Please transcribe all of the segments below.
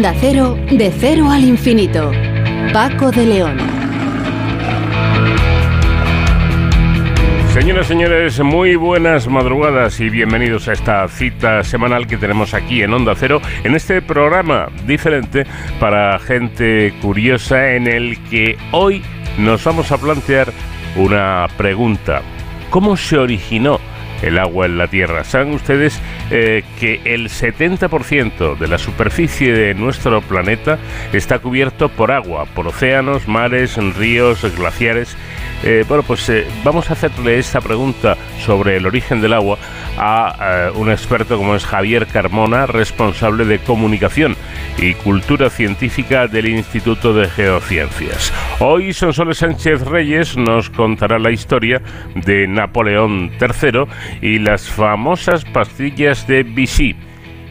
Onda Cero, de cero al infinito. Paco de León. Señoras y señores, muy buenas madrugadas y bienvenidos a esta cita semanal que tenemos aquí en Onda Cero, en este programa diferente para gente curiosa en el que hoy nos vamos a plantear una pregunta. ¿Cómo se originó el agua en la Tierra. Saben ustedes eh, que el 70% de la superficie de nuestro planeta está cubierto por agua, por océanos, mares, ríos, glaciares. Eh, bueno, pues eh, vamos a hacerle esta pregunta sobre el origen del agua a un experto como es Javier Carmona, responsable de comunicación y cultura científica del Instituto de Geociencias. Hoy Sonsoles Sánchez Reyes nos contará la historia de Napoleón III y las famosas pastillas de Vichy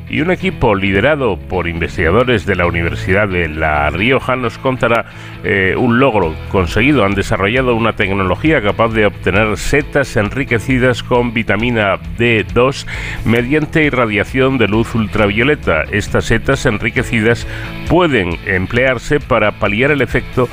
y un equipo liderado por investigadores de la Universidad de La Rioja nos contará eh, un logro conseguido. Han desarrollado una tecnología capaz de obtener setas enriquecidas con vitamina D2 mediante irradiación de luz ultravioleta. Estas setas enriquecidas pueden emplearse para paliar el efecto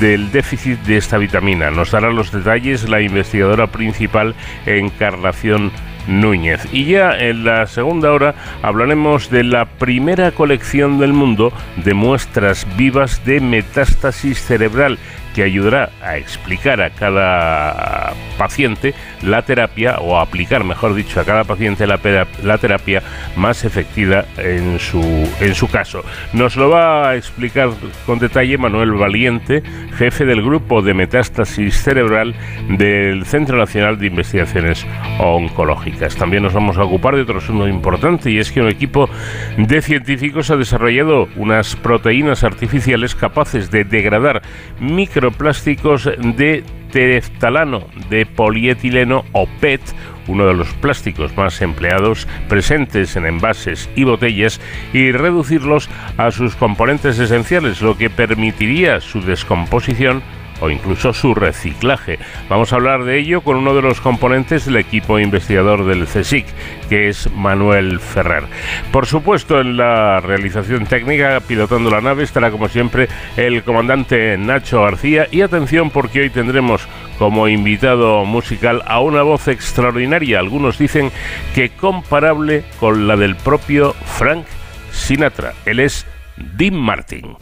del déficit de esta vitamina. Nos dará los detalles la investigadora principal Encarnación Núñez. Y ya en la segunda hora hablaremos de la primera colección del mundo de muestras vivas de metástasis cerebral que ayudará a explicar a cada paciente la terapia, o a aplicar, mejor dicho, a cada paciente la, la terapia más efectiva en su, en su caso. Nos lo va a explicar con detalle Manuel Valiente, jefe del grupo de metástasis cerebral del Centro Nacional de Investigaciones Oncológicas. También nos vamos a ocupar de otro asunto importante y es que un equipo de científicos ha desarrollado unas proteínas artificiales capaces de degradar micro plásticos de tereftalano de polietileno o PET, uno de los plásticos más empleados presentes en envases y botellas, y reducirlos a sus componentes esenciales, lo que permitiría su descomposición o incluso su reciclaje. Vamos a hablar de ello con uno de los componentes del equipo investigador del CSIC, que es Manuel Ferrer. Por supuesto, en la realización técnica, pilotando la nave, estará como siempre el comandante Nacho García y atención porque hoy tendremos como invitado musical a una voz extraordinaria, algunos dicen que comparable con la del propio Frank Sinatra. Él es Dean Martin.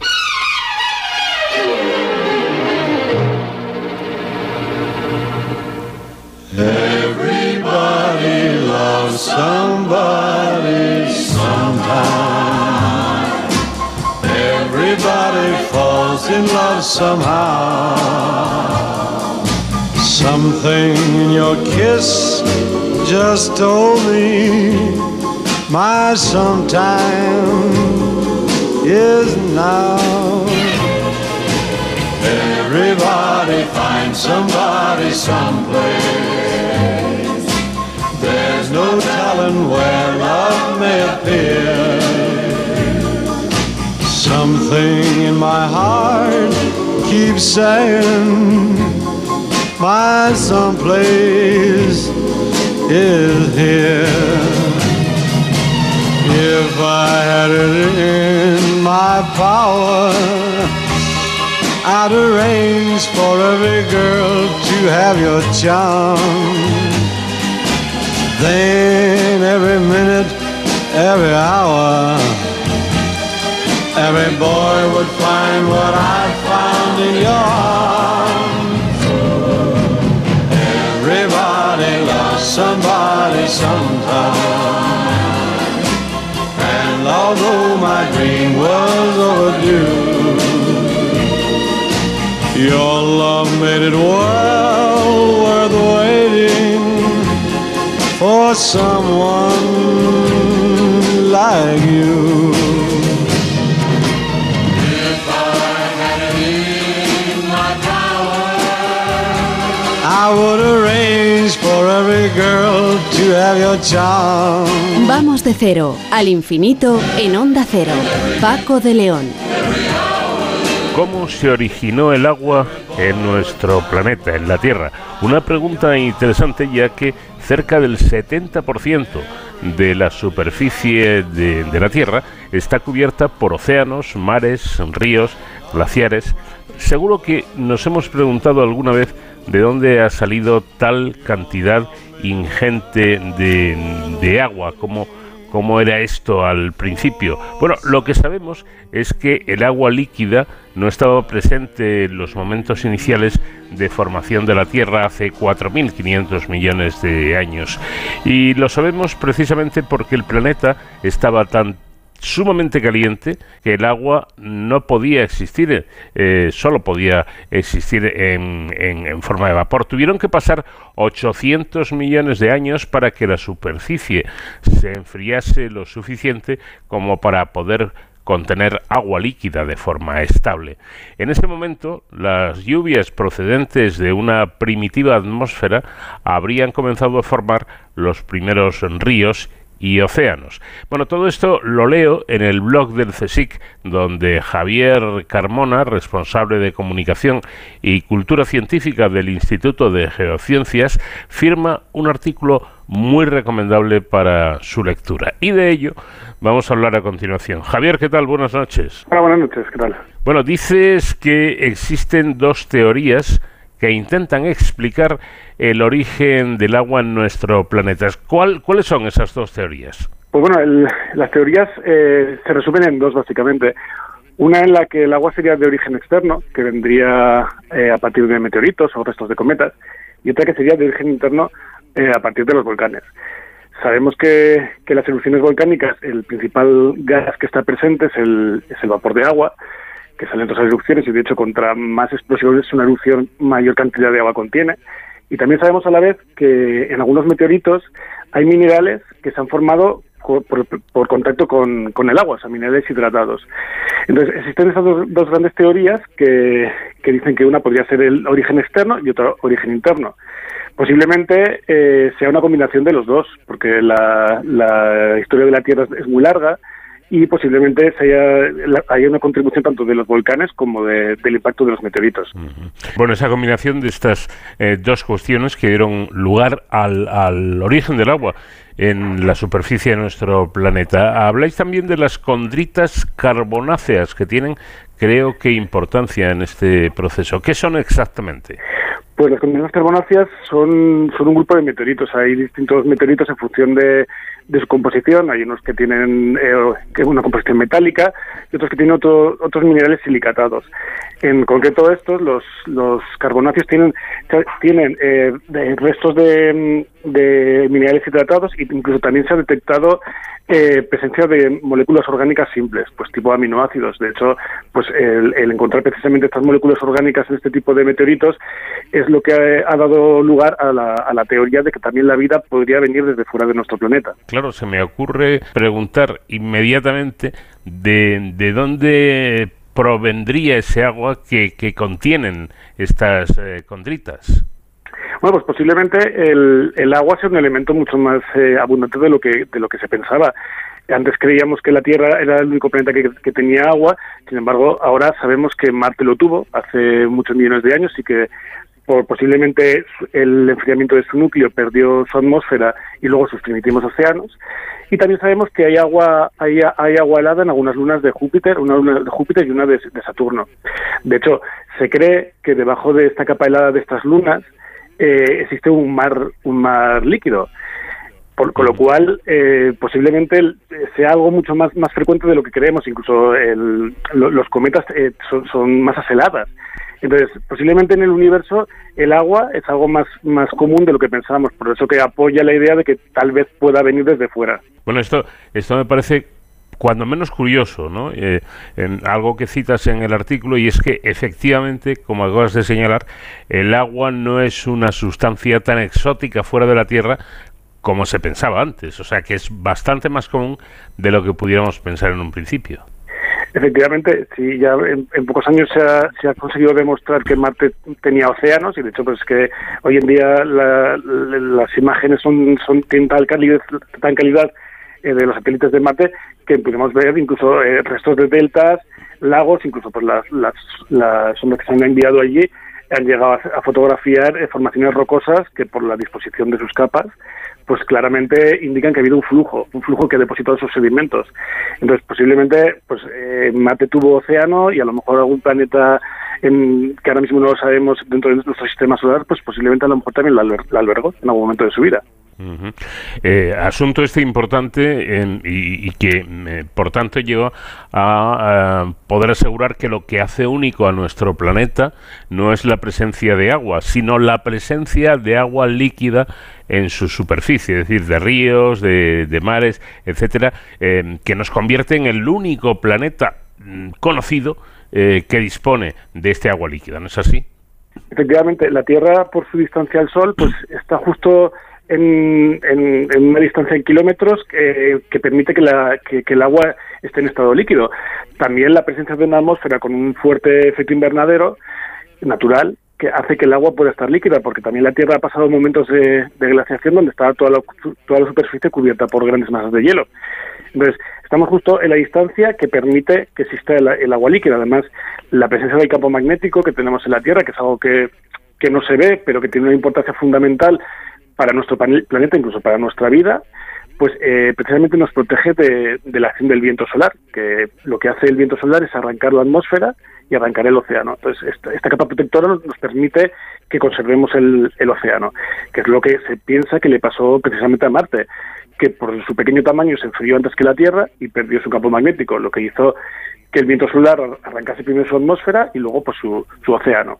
Somebody sometime. Everybody falls in love somehow. Something in your kiss just told me my sometime is now. Everybody finds somebody someplace. No telling where love may appear. Something in my heart keeps saying, My someplace is here. If I had it in my power, I'd arrange for every girl to have your charm. Every minute, every hour, every boy would find what I found in your arms. Everybody loves somebody sometime. And although my dream was overdue, your love made it well for someone like you. If I had it in my power, I would arrange for every girl to have your charm. Vamos de cero al infinito en Onda Cero. Paco de León. ¿Cómo se originó el agua en nuestro planeta, en la Tierra? Una pregunta interesante ya que cerca del 70% de la superficie de, la Tierra está cubierta por océanos, mares, ríos, glaciares. Seguro que nos hemos preguntado alguna vez de dónde ha salido tal cantidad ingente de, de agua, como cómo era esto al principio. Bueno, lo que sabemos es que el agua líquida no estaba presente en los momentos iniciales de formación de la Tierra hace 4.500 millones de años. Y lo sabemos precisamente porque el planeta estaba tan sumamente caliente que el agua no podía existir, eh, solo podía existir en, en, forma de vapor. Tuvieron que pasar 800 millones de años para que la superficie se enfriase lo suficiente como para poder contener agua líquida de forma estable. En ese momento, las lluvias procedentes de una primitiva atmósfera habrían comenzado a formar los primeros ríos y océanos. Bueno, todo esto lo leo en el blog del CSIC, donde Javier Carmona, responsable de comunicación y cultura científica del Instituto de Geociencias, firma un artículo muy recomendable para su lectura. Y de ello vamos a hablar a continuación. Javier, ¿qué tal? Buenas noches. Hola, buenas noches, ¿qué tal? Bueno, dices que existen dos teorías que intentan explicar el origen del agua en nuestro planeta. ¿Cuál, ¿Cuáles son esas dos teorías? Pues bueno, las teorías eh, se resumen en dos básicamente. Una en la que el agua sería de origen externo, que vendría eh, a partir de meteoritos o restos de cometas, y otra que sería de origen interno eh, a partir de los volcanes. Sabemos que, que, las erupciones volcánicas, el principal gas que está presente es el, es el vapor de agua, que salen de esas erupciones, y de hecho, contra más explosivos es una erupción, mayor cantidad de agua contiene. Y también sabemos a la vez que en algunos meteoritos hay minerales que se han formado por, contacto con, el agua, o sea, minerales hidratados. Entonces, existen esas dos, grandes teorías que, dicen que una podría ser el origen externo y otra origen interno. Posiblemente eh, sea una combinación de los dos, porque la historia de la Tierra es muy larga y posiblemente haya, una contribución tanto de los volcanes como del impacto de los meteoritos. Bueno, esa combinación de estas eh, dos cuestiones que dieron lugar al, al origen del agua en la superficie de nuestro planeta. Habláis también de las condritas carbonáceas que tienen, creo que, importancia en este proceso. ¿Qué son exactamente? Pues las condritas carbonáceas son, son un grupo de meteoritos. Hay distintos meteoritos en función de, de su composición. Hay unos que tienen eh, una composición metálica y otros que tienen otros minerales silicatados. En concreto estos, los, los carbonáceos tienen, tienen eh, restos de, de, minerales hidratados e incluso también se ha detectado eh, presencia de moléculas orgánicas simples, pues tipo aminoácidos. De hecho, pues el, encontrar precisamente estas moléculas orgánicas en este tipo de meteoritos es lo que ha, dado lugar a la, a la teoría de que también la vida podría venir desde fuera de nuestro planeta. Claro, se me ocurre preguntar inmediatamente de, de dónde provendría ese agua que, que contienen estas eh, condritas? Bueno, pues posiblemente el, el, agua sea un elemento mucho más eh, abundante de lo que de lo que se pensaba. Antes creíamos que la Tierra era el único planeta que, que, tenía agua, sin embargo, ahora sabemos que Marte lo tuvo hace muchos millones de años y que por posiblemente el enfriamiento de su núcleo perdió su atmósfera y luego sus primitivos océanos. Y también sabemos que hay agua, hay, hay agua helada en algunas lunas de Júpiter, una luna de Júpiter y una de, Saturno. De hecho, se cree que debajo de esta capa helada de estas lunas eh, existe un mar, un mar líquido. Por, con lo cual, eh, posiblemente sea algo mucho más, más frecuente de lo que creemos. Incluso el, los cometas eh, son, son masas. Entonces, posiblemente en el universo el agua es algo más, más común de lo que pensábamos, por eso que apoya la idea de que tal vez pueda venir desde fuera. Bueno, esto, esto me parece cuando menos curioso, ¿no? Eh, en algo que citas en el artículo y es que efectivamente, como acabas de señalar, el agua no es una sustancia tan exótica fuera de la Tierra como se pensaba antes, o sea que es bastante más común de lo que pudiéramos pensar en un principio. Efectivamente, sí, ya en, pocos años se ha, se ha, conseguido demostrar que Marte tenía océanos y de hecho pues que hoy en día las imágenes son, son tienen tal tan calidad eh, de los satélites de Marte que podemos ver incluso eh, restos de deltas, lagos, incluso pues las, las, las ondas que se han enviado allí han llegado a, fotografiar eh, formaciones rocosas que por la disposición de sus capas pues claramente indican que ha habido un flujo, un flujo que ha depositado esos sedimentos. Entonces, posiblemente, pues eh, Marte tuvo océano y a lo mejor algún planeta en, que ahora mismo no lo sabemos dentro de nuestro sistema solar, pues posiblemente a lo mejor también la albergó en algún momento de su vida. Eh, asunto este importante y, que, eh, por tanto, lleva a, poder asegurar que lo que hace único a nuestro planeta no es la presencia de agua, sino la presencia de agua líquida en su superficie, es decir, de ríos, de, mares, etcétera, eh, que nos convierte en el único planeta mm, conocido que dispone de este agua líquida, ¿no es así? Efectivamente, la Tierra, por su distancia al Sol, pues está justo en, una distancia en kilómetros que, permite que, la, que, el agua esté en estado líquido. También la presencia de una atmósfera con un fuerte efecto invernadero natural que hace que el agua pueda estar líquida, porque también la Tierra ha pasado momentos de, glaciación donde estaba toda la, toda la superficie cubierta por grandes masas de hielo. Entonces, estamos justo en la distancia que permite que exista el, el, agua líquida. Además, la presencia del campo magnético que tenemos en la Tierra, que es algo que, que no se ve, pero que tiene una importancia fundamental para nuestro planeta, incluso para nuestra vida, pues eh, precisamente nos protege de, la acción del viento solar, que lo que hace el viento solar es arrancar la atmósfera y arrancar el océano. Entonces, esta, capa protectora nos permite que conservemos el, océano, que es lo que se piensa que le pasó precisamente a Marte, que por su pequeño tamaño se enfrió antes que la Tierra y perdió su campo magnético, lo que hizo que el viento solar arrancase primero su atmósfera y luego pues su océano.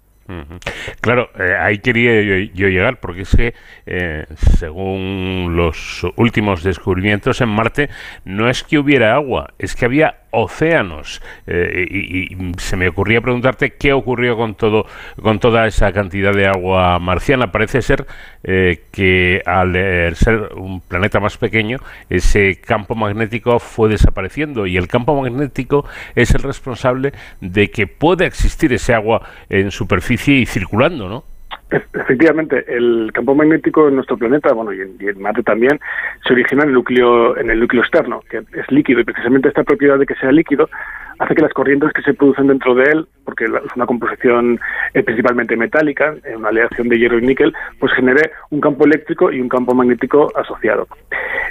Claro, eh, ahí quería yo, llegar, porque es que, eh, según los últimos descubrimientos en Marte, no es que hubiera agua, es que había océanos. Eh, y, se me ocurría preguntarte qué ocurrió con todo, con toda esa cantidad de agua marciana. Parece ser eh, que al eh, ser un planeta más pequeño, ese campo magnético fue desapareciendo y el campo magnético es el responsable de que pueda existir ese agua en superficie y circulando, ¿no? Efectivamente, el campo magnético en nuestro planeta, bueno, y en, Marte también, se origina en el núcleo, en el núcleo externo, que es líquido, y precisamente esta propiedad de que sea líquido hace que las corrientes que se producen dentro de él, porque es una composición eh, principalmente metálica, en una aleación de hierro y níquel, pues genere un campo eléctrico y un campo magnético asociado.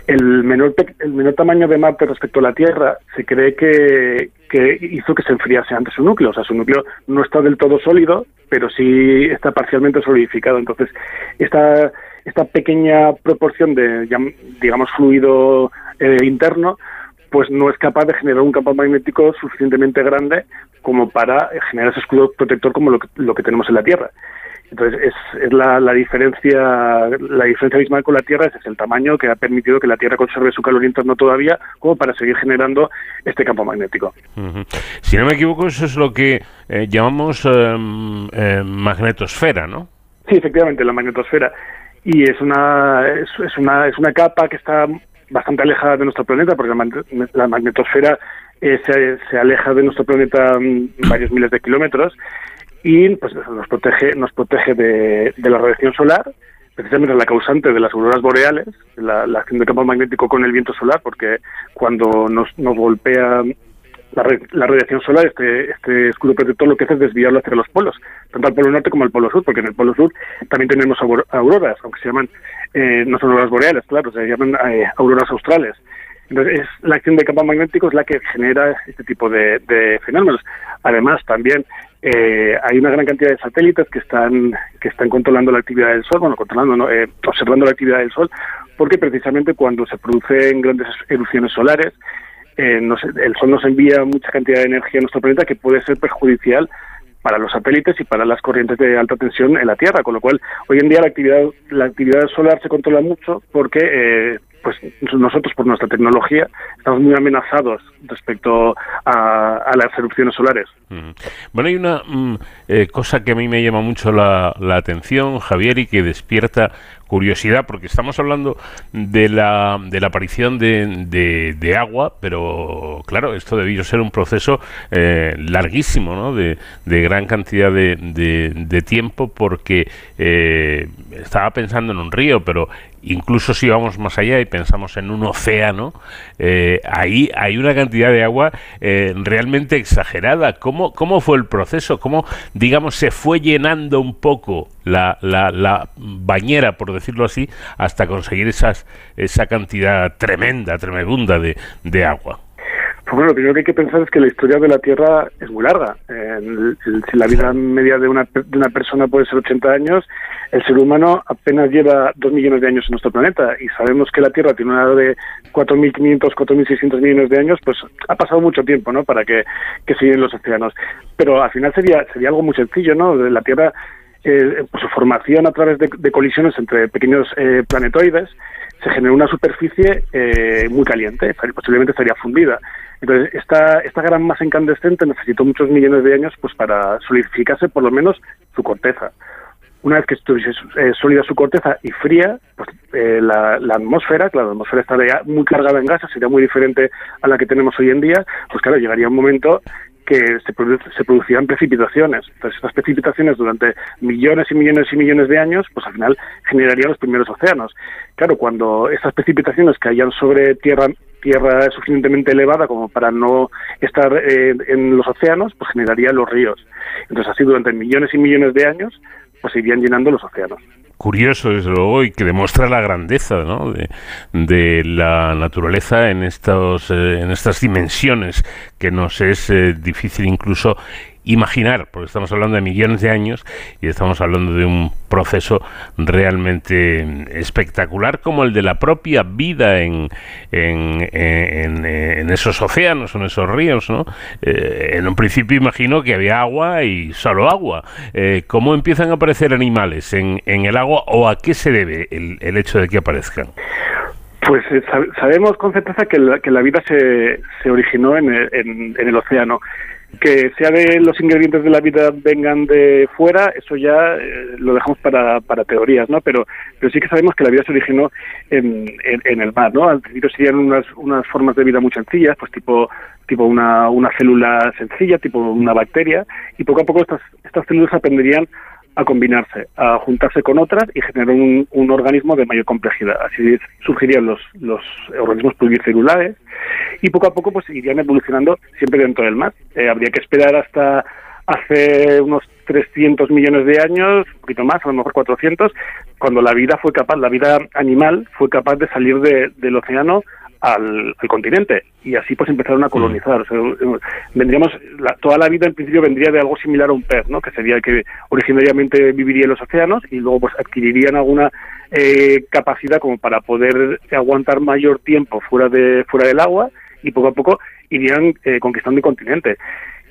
El menor, el menor tamaño de Marte respecto a la Tierra se cree que, que hizo que se enfriase antes su núcleo, o sea, su núcleo no está del todo sólido, pero sí está parcialmente solidificado. Entonces, esta, esta pequeña proporción de, digamos, fluido eh, interno pues no es capaz de generar un campo magnético suficientemente grande como para generar ese escudo protector como lo que, lo que tenemos en la Tierra. Entonces es, es la, la, diferencia la diferencia abismal con la Tierra es, el tamaño que ha permitido que la Tierra conserve su calor interno todavía como para seguir generando este campo magnético. Si no me equivoco eso es lo que eh, llamamos em, em, magnetosfera, ¿no? Sí, efectivamente la magnetosfera y es una es, es una es una capa que está bastante alejada de nuestro planeta, porque la, magnetosfera eh, se, aleja de nuestro planeta mm, varios miles de kilómetros y pues nos protege nos protege de, la radiación solar precisamente la causante de las auroras boreales la, acción del campo magnético con el viento solar porque cuando nos, nos golpea la, radiación solar, este, este escudo protector lo que hace es desviarlo hacia los polos, tanto al polo norte como al polo sur, porque en el polo sur también tenemos auroras, aunque se llaman, eh, no son auroras boreales, claro, se llaman eh, auroras australes. Entonces, es la acción de campo magnético es la que genera este tipo de, fenómenos. Además, también eh, hay una gran cantidad de satélites que están que están controlando la actividad del Sol, bueno, controlando, observando la actividad del Sol, porque precisamente cuando se producen grandes erupciones solares, eh, el Sol nos envía mucha cantidad de energía a nuestro planeta que puede ser perjudicial para los satélites y para las corrientes de alta tensión en la Tierra, con lo cual hoy en día la actividad la actividad solar se controla mucho porque eh, pues nosotros por nuestra tecnología estamos muy amenazados respecto a, las erupciones solares. Bueno, hay una mm, eh, cosa que a mí me llama mucho la, la atención, Javier, y que despierta curiosidad, porque estamos hablando de la, de la aparición de, de, agua, pero claro, esto debió ser un proceso eh, larguísimo, ¿no? De, de, gran cantidad de, de tiempo, porque eh, estaba pensando en un río, pero incluso si vamos más allá y pensamos en un océano, eh, ahí hay una cantidad de agua eh, realmente exagerada. ¿Cómo, ¿Cómo fue el proceso? ¿Cómo, digamos, se fue llenando un poco la, la, bañera, por decirlo así, hasta conseguir esas, esa cantidad tremenda, tremenda de, de agua? Pues bueno, lo primero que hay que pensar es que la historia de la Tierra es muy larga. si la vida media de una, de persona puede ser 80 años, el ser humano apenas lleva dos millones de años en nuestro planeta y sabemos que la Tierra tiene una edad de 4.500, 4.600 millones de años, pues ha pasado mucho tiempo, ¿no? Para que, que los océanos. Pero al final sería, sería algo muy sencillo, ¿no? La Tierra, eh, por su formación a través de, colisiones entre pequeños eh, planetoides, se generó una superficie eh, muy caliente, posiblemente estaría fundida. Entonces, esta, esta gran masa incandescente necesitó muchos millones de años pues para solidificarse por lo menos su corteza una vez que estuviese eh, sólida su corteza y fría, pues eh, la, atmósfera, claro, la atmósfera estaría muy cargada en gases, sería muy diferente a la que tenemos hoy en día, pues claro, llegaría un momento que se, se producían precipitaciones. Entonces, estas precipitaciones durante millones y millones y millones de años, pues al final generarían los primeros océanos. Claro, cuando estas precipitaciones caían sobre tierra tierra suficientemente elevada como para no estar eh, en los océanos, pues generarían los ríos. Entonces, así durante millones y millones de años, pues llenando los océanos curioso, desde luego, y que demuestra la grandeza ¿no? de, la naturaleza en, estos, eh, en estas dimensiones que nos es eh, difícil incluso imaginar, porque estamos hablando de millones de años y estamos hablando de un proceso realmente espectacular como el de la propia vida en, en, en, esos océanos, en esos ríos. ¿no? Eh, en un principio imagino que había agua y solo agua. Eh, ¿Cómo empiezan a aparecer animales en, en el agua o a qué se debe el, el hecho de que aparezcan? Pues eh, sabemos con certeza que la, que la vida se, se originó en en, en el océano que sea de los ingredientes de la vida vengan de fuera, eso ya eh, lo dejamos para, para teorías, ¿no? Pero, pero sí que sabemos que la vida se originó en, en, el mar, ¿no? Al principio serían unas, unas formas de vida muy sencillas, pues tipo tipo una, una célula sencilla, tipo una bacteria, y poco a poco estas, estas células aprenderían a combinarse, a juntarse con otras y generar un, un organismo de mayor complejidad. Así surgirían los, los organismos pluricelulares y poco a poco pues irían evolucionando siempre dentro del mar. Eh, habría que esperar hasta hace unos 300 millones de años, un poquito más, a lo mejor 400, cuando la vida fue capaz, la vida animal fue capaz de salir de, del océano al, continente y así pues empezaron a mm. colonizar. vendríamos, toda la vida en principio vendría de algo similar a un pez, ¿no? que sería el que originariamente viviría en los océanos y luego pues adquirirían alguna eh, capacidad como para poder aguantar mayor tiempo fuera, de, fuera del agua y poco a poco irían eh, conquistando el continente.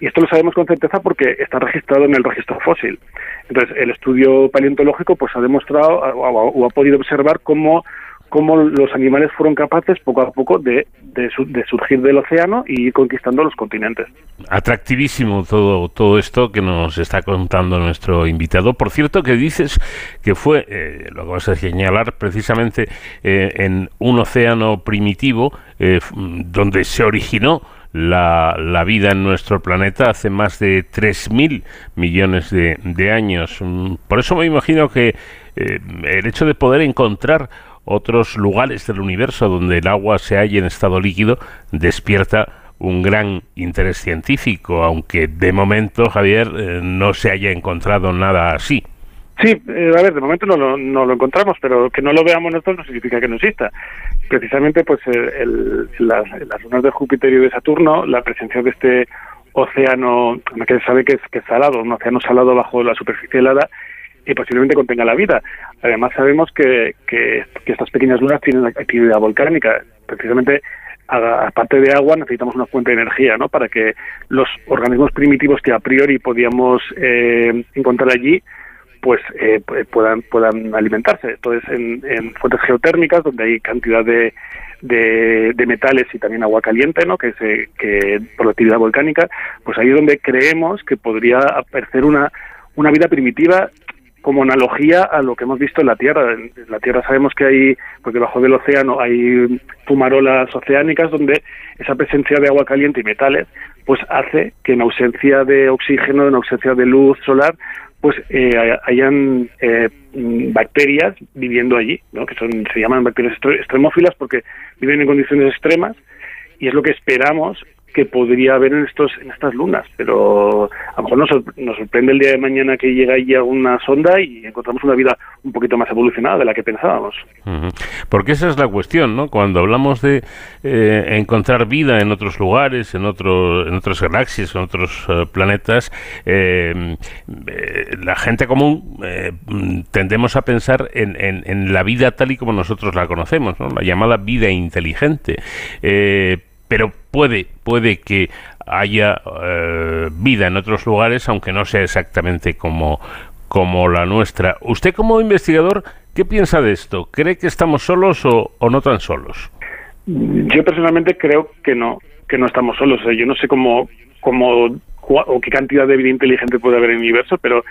Y esto lo sabemos con certeza porque está registrado en el registro fósil. Entonces, el estudio paleontológico pues ha demostrado o ha podido observar cómo cómo los animales fueron capaces poco a poco de, de, surgir del océano y ir conquistando los continentes. Atractivísimo todo, todo esto que nos está contando nuestro invitado. Por cierto, que dices que fue, eh, lo que vas a señalar, precisamente eh, en un océano primitivo eh, donde se originó la, vida en nuestro planeta hace más de 3.000 millones de, de, años. Mm, por eso me imagino que el hecho de poder encontrar otros lugares del universo donde el agua se halla en estado líquido despierta un gran interés científico, aunque de momento, Javier, eh, no se haya encontrado nada así. Sí, eh, a ver, de momento no lo, no lo encontramos, pero que no lo veamos nosotros no significa que no exista. Precisamente, pues el, las, lunas de Júpiter y de Saturno, la presencia de este océano, que se sabe que es, que es salado, un océano salado bajo la superficie helada, y posiblemente contenga la vida. Además sabemos que, que, estas pequeñas lunas tienen actividad volcánica. Precisamente, aparte de agua, necesitamos una fuente de energía, ¿no? Para que los organismos primitivos que a priori podíamos eh, encontrar allí, pues eh, puedan puedan alimentarse. Entonces, en, en, fuentes geotérmicas, donde hay cantidad de, de, de, metales y también agua caliente, ¿no? Que, se, que por la actividad volcánica, pues ahí es donde creemos que podría aparecer una una vida primitiva como analogía a lo que hemos visto en la Tierra. En la Tierra sabemos que hay, pues debajo del océano hay fumarolas oceánicas donde esa presencia de agua caliente y metales pues hace que en ausencia de oxígeno, en ausencia de luz solar, pues eh, hayan eh, bacterias viviendo allí, ¿no? que son se llaman bacterias extremófilas porque viven en condiciones extremas y es lo que esperamos que podría haber en estos en estas lunas, pero a lo mejor nos, nos sorprende el día de mañana que llega allí una sonda y encontramos una vida un poquito más evolucionada de la que pensábamos. Porque esa es la cuestión, ¿no? Cuando hablamos de eh, encontrar vida en otros lugares, en otros en otras galaxias, en otros eh, planetas, eh, la gente común tendemos a pensar en, en, en, la vida tal y como nosotros la conocemos, ¿no? La llamada vida inteligente pero puede, puede que haya eh, vida en otros lugares, aunque no sea exactamente como, como la nuestra. Usted como investigador, ¿qué piensa de esto? ¿Cree que estamos solos o, no tan solos? Yo personalmente creo que no, que no estamos solos. yo no sé cómo, cómo o qué cantidad de vida inteligente puede haber en el universo, pero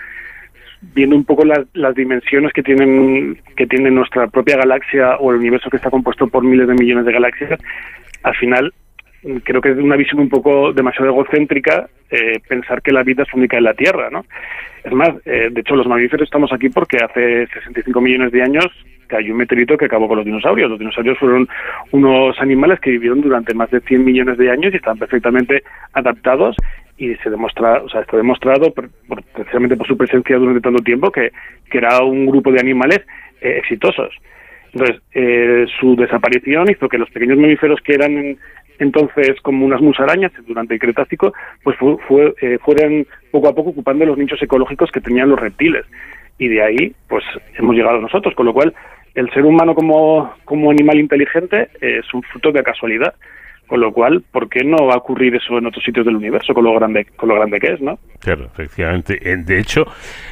viendo un poco las, las dimensiones que tienen que tiene nuestra propia galaxia o el universo que está compuesto por miles de millones de galaxias, al final creo que es una visión un poco demasiado egocéntrica eh, pensar que la vida es única en la Tierra, ¿no? Es más, eh, de hecho los mamíferos estamos aquí porque hace 65 millones de años cayó un meteorito que acabó con los dinosaurios. Los dinosaurios fueron unos animales que vivieron durante más de 100 millones de años y están perfectamente adaptados y se demuestra, o sea, está demostrado precisamente por su presencia durante tanto tiempo que, era un grupo de animales eh, exitosos. Entonces, su desaparición hizo que los pequeños mamíferos que eran entonces como unas musarañas durante el Cretácico, pues eh, fueron poco a poco ocupando los nichos ecológicos que tenían los reptiles. Y de ahí, pues hemos llegado nosotros, con lo cual el ser humano como, como animal inteligente es un fruto de casualidad. Con lo cual, ¿por qué no va a ocurrir eso en otros sitios del universo con lo grande, con lo grande que es, no? Claro, efectivamente. De hecho,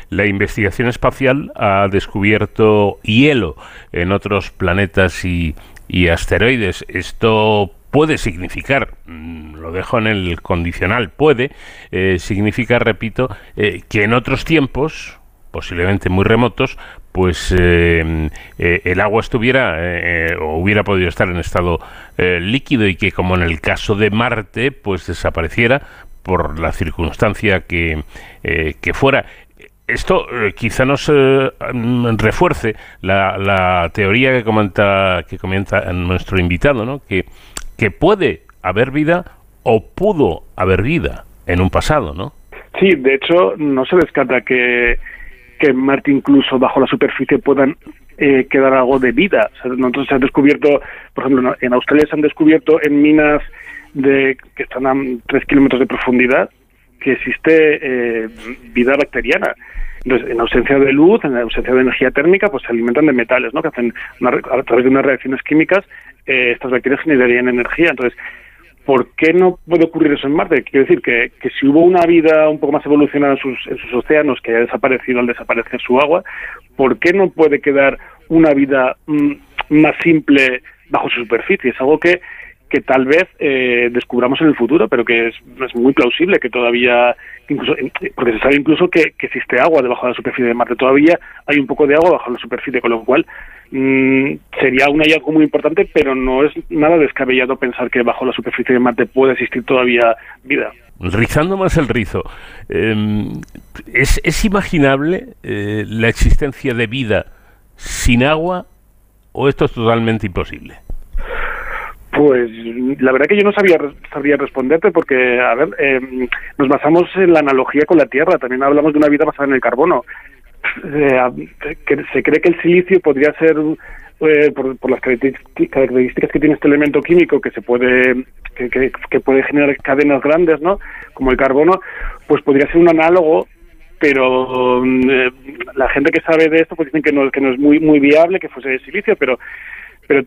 la investigación espacial ha descubierto hielo en otros planetas y, y asteroides. Esto puede significar, mm, lo dejo en el condicional, puede eh, significar, repito, eh, que en otros tiempos, posiblemente muy remotos, pues eh, el agua estuviera o hubiera podido estar en estado líquido y que como en el caso de Marte, pues desapareciera por la circunstancia que, que fuera esto quizá nos refuerce la, la, teoría que comenta que comenta nuestro invitado, ¿no? Que que puede haber vida o pudo haber vida en un pasado, ¿no? Sí, de hecho, no se descarta que, que Marte incluso bajo la superficie puedan eh, quedar algo de vida. O nosotros se han descubierto, por ejemplo, en Australia se han descubierto en minas de que están a tres kilómetros de profundidad que existe eh, vida bacteriana. Entonces, en ausencia de luz, en ausencia de energía térmica, pues se alimentan de metales, ¿no? Que hacen a través de unas reacciones químicas eh, estas bacterias generarían energía. Entonces, ¿por qué no puede ocurrir eso en Marte? Quiero decir que, que si hubo una vida un poco más evolucionada en sus, en sus océanos que haya desaparecido al desaparecer su agua, ¿por qué no puede quedar una vida mm, más simple bajo su superficie? Es algo que que tal vez eh, descubramos en el futuro, pero que es, es muy plausible que todavía, incluso, porque se sabe incluso que, existe agua debajo de la superficie de Marte, todavía hay un poco de agua bajo la superficie, con lo cual mm, sería un hallazgo muy importante, pero no es nada descabellado pensar que bajo la superficie de Marte puede existir todavía vida. Rizando más el rizo, em, ¿es, ¿es, imaginable eh, la existencia de vida sin agua o esto es totalmente imposible? Pues la verdad que yo no sabía sabría responderte porque, a ver, em, nos basamos en la analogía con la Tierra, también hablamos de una vida basada en el carbono. Eh, que se cree que el silicio podría ser, eh, por, las características que tiene este elemento químico, que se puede que, que, puede generar cadenas grandes, ¿no? Como el carbono, pues podría ser un análogo pero eh, la gente que sabe de esto pues dicen que no, que no es muy muy viable que fuese de silicio, pero pero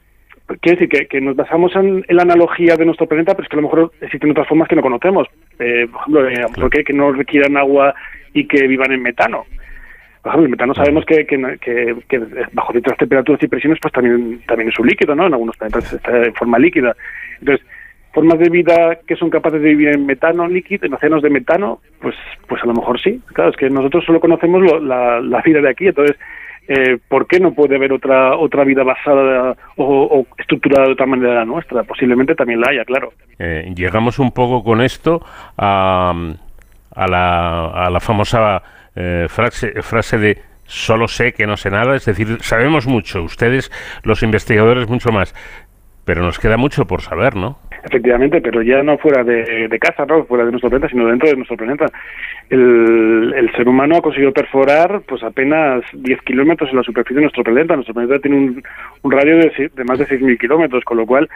quiere decir que, nos basamos en, la analogía de nuestro planeta, pero es que a lo mejor existen otras formas que no conocemos. Eh, por ejemplo, eh, que, no requieran agua y que vivan en metano. Por ejemplo, el metano sabemos que, que, bajo ciertas temperaturas y presiones pues también, también es un líquido, ¿no? En algunos planetas está en forma líquida. Entonces, formas de vida que son capaces de vivir en metano líquido, en océanos de metano, pues, pues a lo mejor sí. Claro, es que nosotros solo conocemos la, la vida de aquí, entonces eh, ¿por qué no puede haber otra otra vida basada o, estructurada de otra manera la nuestra? Posiblemente también la haya, claro. Eh, llegamos un poco con esto a, a, la, a la famosa eh, frase de solo sé que no sé nada, es decir, sabemos mucho, ustedes, los investigadores, mucho más, pero nos queda mucho por saber, ¿no? Efectivamente, pero ya no fuera de, casa, ¿no? fuera de nuestro planeta, sino dentro de nuestro planeta. El, el ser humano ha conseguido perforar pues apenas 10 kilómetros en la superficie de nuestro planeta. Nuestro planeta tiene un, un radio de, de más de 6.000 kilómetros, con lo cual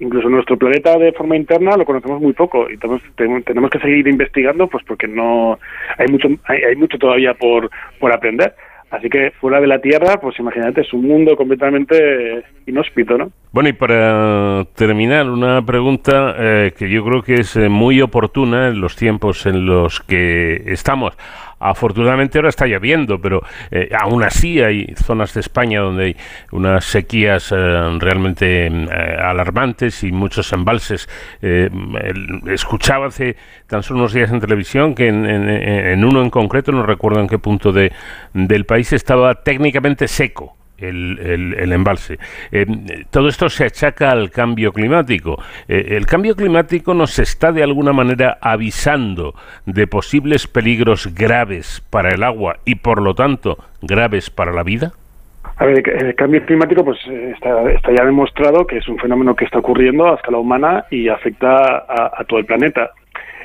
incluso nuestro planeta de forma interna lo conocemos muy poco y tenemos, tenemos que seguir investigando pues porque no hay mucho hay, hay mucho todavía por, por aprender Así que fuera de la Tierra, pues imagínate, es un mundo completamente inhóspito, ¿no? Bueno, y para terminar, una pregunta eh, que yo creo que es eh, muy oportuna en los tiempos en los que estamos. Afortunadamente ahora está lloviendo, pero eh, aún así hay zonas de España donde hay unas sequías eh, realmente eh, alarmantes y muchos embalses. escuchaba hace tan solo unos días en televisión que en, uno en concreto, no recuerdo en qué punto de, del país, estaba técnicamente seco el, embalse. Eh, todo esto se achaca al cambio climático. Eh, ¿El cambio climático nos está de alguna manera avisando de posibles peligros graves para el agua y por lo tanto graves para la vida? A ver, el cambio climático pues está, ya demostrado que es un fenómeno que está ocurriendo a escala humana y afecta a todo el planeta.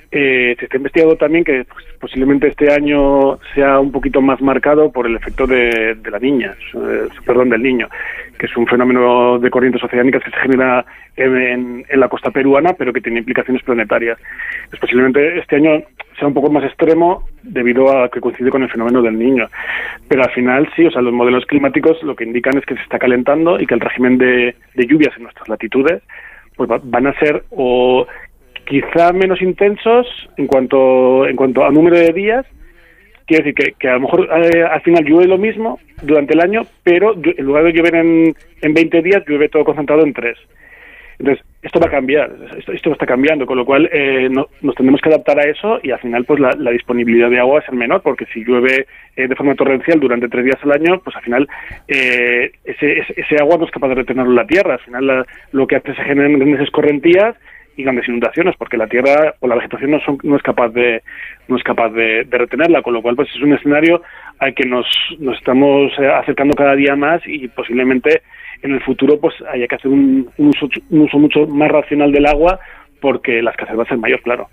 Eh, se está investigando también que pues, posiblemente este año sea un poquito más marcado por el efecto de, la niña, eh, perdón, del niño, que es un fenómeno de corrientes oceánicas que se genera en, la costa peruana, pero que tiene implicaciones planetarias. Pues posiblemente este año sea un poco más extremo debido a que coincide con el fenómeno del niño. Pero al final sí, o sea, los modelos climáticos lo que indican es que se está calentando y que el régimen de, lluvias en nuestras latitudes pues van a ser o quizá menos intensos en cuanto, en cuanto a número de días. Quiere decir que, a lo mejor eh, al final llueve lo mismo durante el año, pero en lugar de llover en, en 20 días, llueve todo concentrado en 3. Entonces, esto va a cambiar, esto, esto está cambiando, con lo cual eh, nos tenemos que adaptar a eso y al final pues la, disponibilidad de agua va a ser menor, porque si llueve eh, de forma torrencial durante tres días al año, pues al final ese, ese, agua no es capaz de retenerlo en la tierra, al final lo que hace se generan grandes escorrentías y grandes inundaciones porque la tierra o la vegetación no, son, no es capaz de no es capaz de, retenerla con lo cual pues es un escenario al que nos, nos estamos eh, acercando cada día más y posiblemente en el futuro pues haya que hacer un, un uso mucho más racional del agua porque la escasez va a mayor claro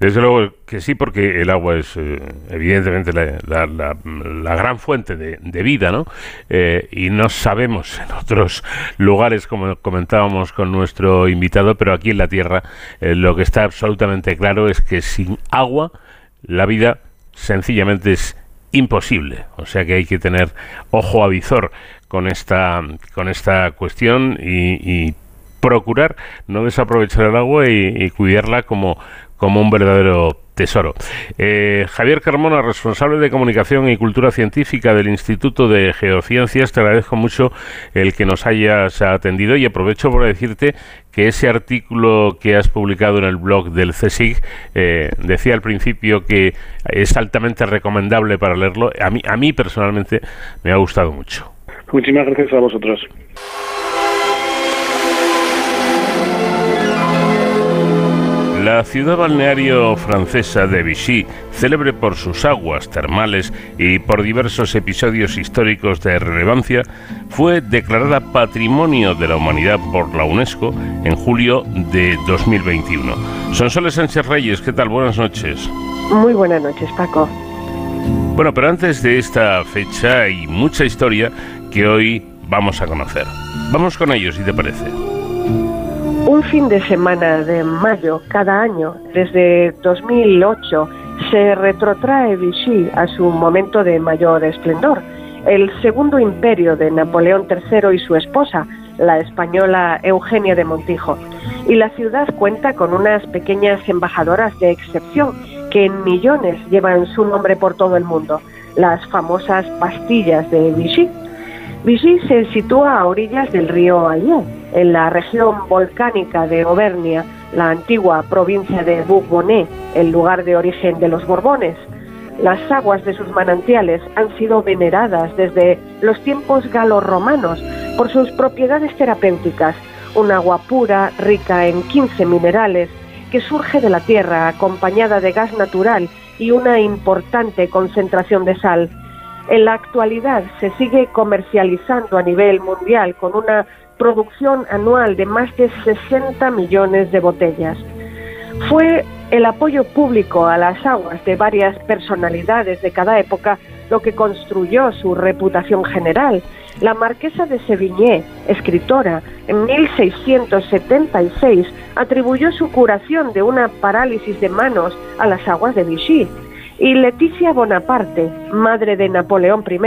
desde luego que sí, porque el agua es eh, evidentemente la, gran fuente de, vida, ¿no? Eh, y no sabemos en otros lugares, como comentábamos con nuestro invitado, pero aquí en la Tierra eh, lo que está absolutamente claro es que sin agua la vida sencillamente es imposible. O sea que hay que tener ojo a visor con esta, con esta cuestión y, procurar no desaprovechar el agua y cuidarla como como un verdadero tesoro. Eh, Javier Carmona, responsable de comunicación y cultura científica del Instituto de Geociencias, te agradezco mucho el que nos hayas atendido y aprovecho para decirte que ese artículo que has publicado en el blog del CSIC eh, decía al principio que es altamente recomendable para leerlo. A mí, a mí personalmente me ha gustado mucho. Muchísimas gracias a vosotros. La ciudad balneario francesa de Vichy, célebre por sus aguas termales y por diversos episodios históricos de relevancia, fue declarada Patrimonio de la Humanidad por la UNESCO en julio de 2021. Sonsoles Sánchez Reyes, ¿qué tal? Buenas noches. Muy buenas noches, Paco. Bueno, pero antes de esta fecha hay mucha historia que hoy vamos a conocer. Vamos con ellos, si te parece. Un fin de semana de mayo cada año, desde 2008, se retrotrae Vichy a su momento de mayor esplendor, el segundo imperio de Napoleón III y su esposa, la española Eugenia de Montijo. Y la ciudad cuenta con unas pequeñas embajadoras de excepción que en millones llevan su nombre por todo el mundo, las famosas pastillas de Vichy. Vichy se sitúa a orillas del río Allier en la región volcánica de Auvernia, la antigua provincia de Bourbonnais, el lugar de origen de los Borbones. Las aguas de sus manantiales han sido veneradas desde los tiempos galorromanos por sus propiedades terapéuticas, un agua pura, rica en 15 minerales, que surge de la tierra acompañada de gas natural y una importante concentración de sal. En la actualidad se sigue comercializando a nivel mundial con una producción anual de más de 60 millones de botellas. Fue el apoyo público a las aguas de varias personalidades de cada época lo que construyó su reputación general. La marquesa de Sevigné, escritora, en 1676 atribuyó su curación de una parálisis de manos a las aguas de Vichy. Y Leticia Bonaparte, madre de Napoleón I,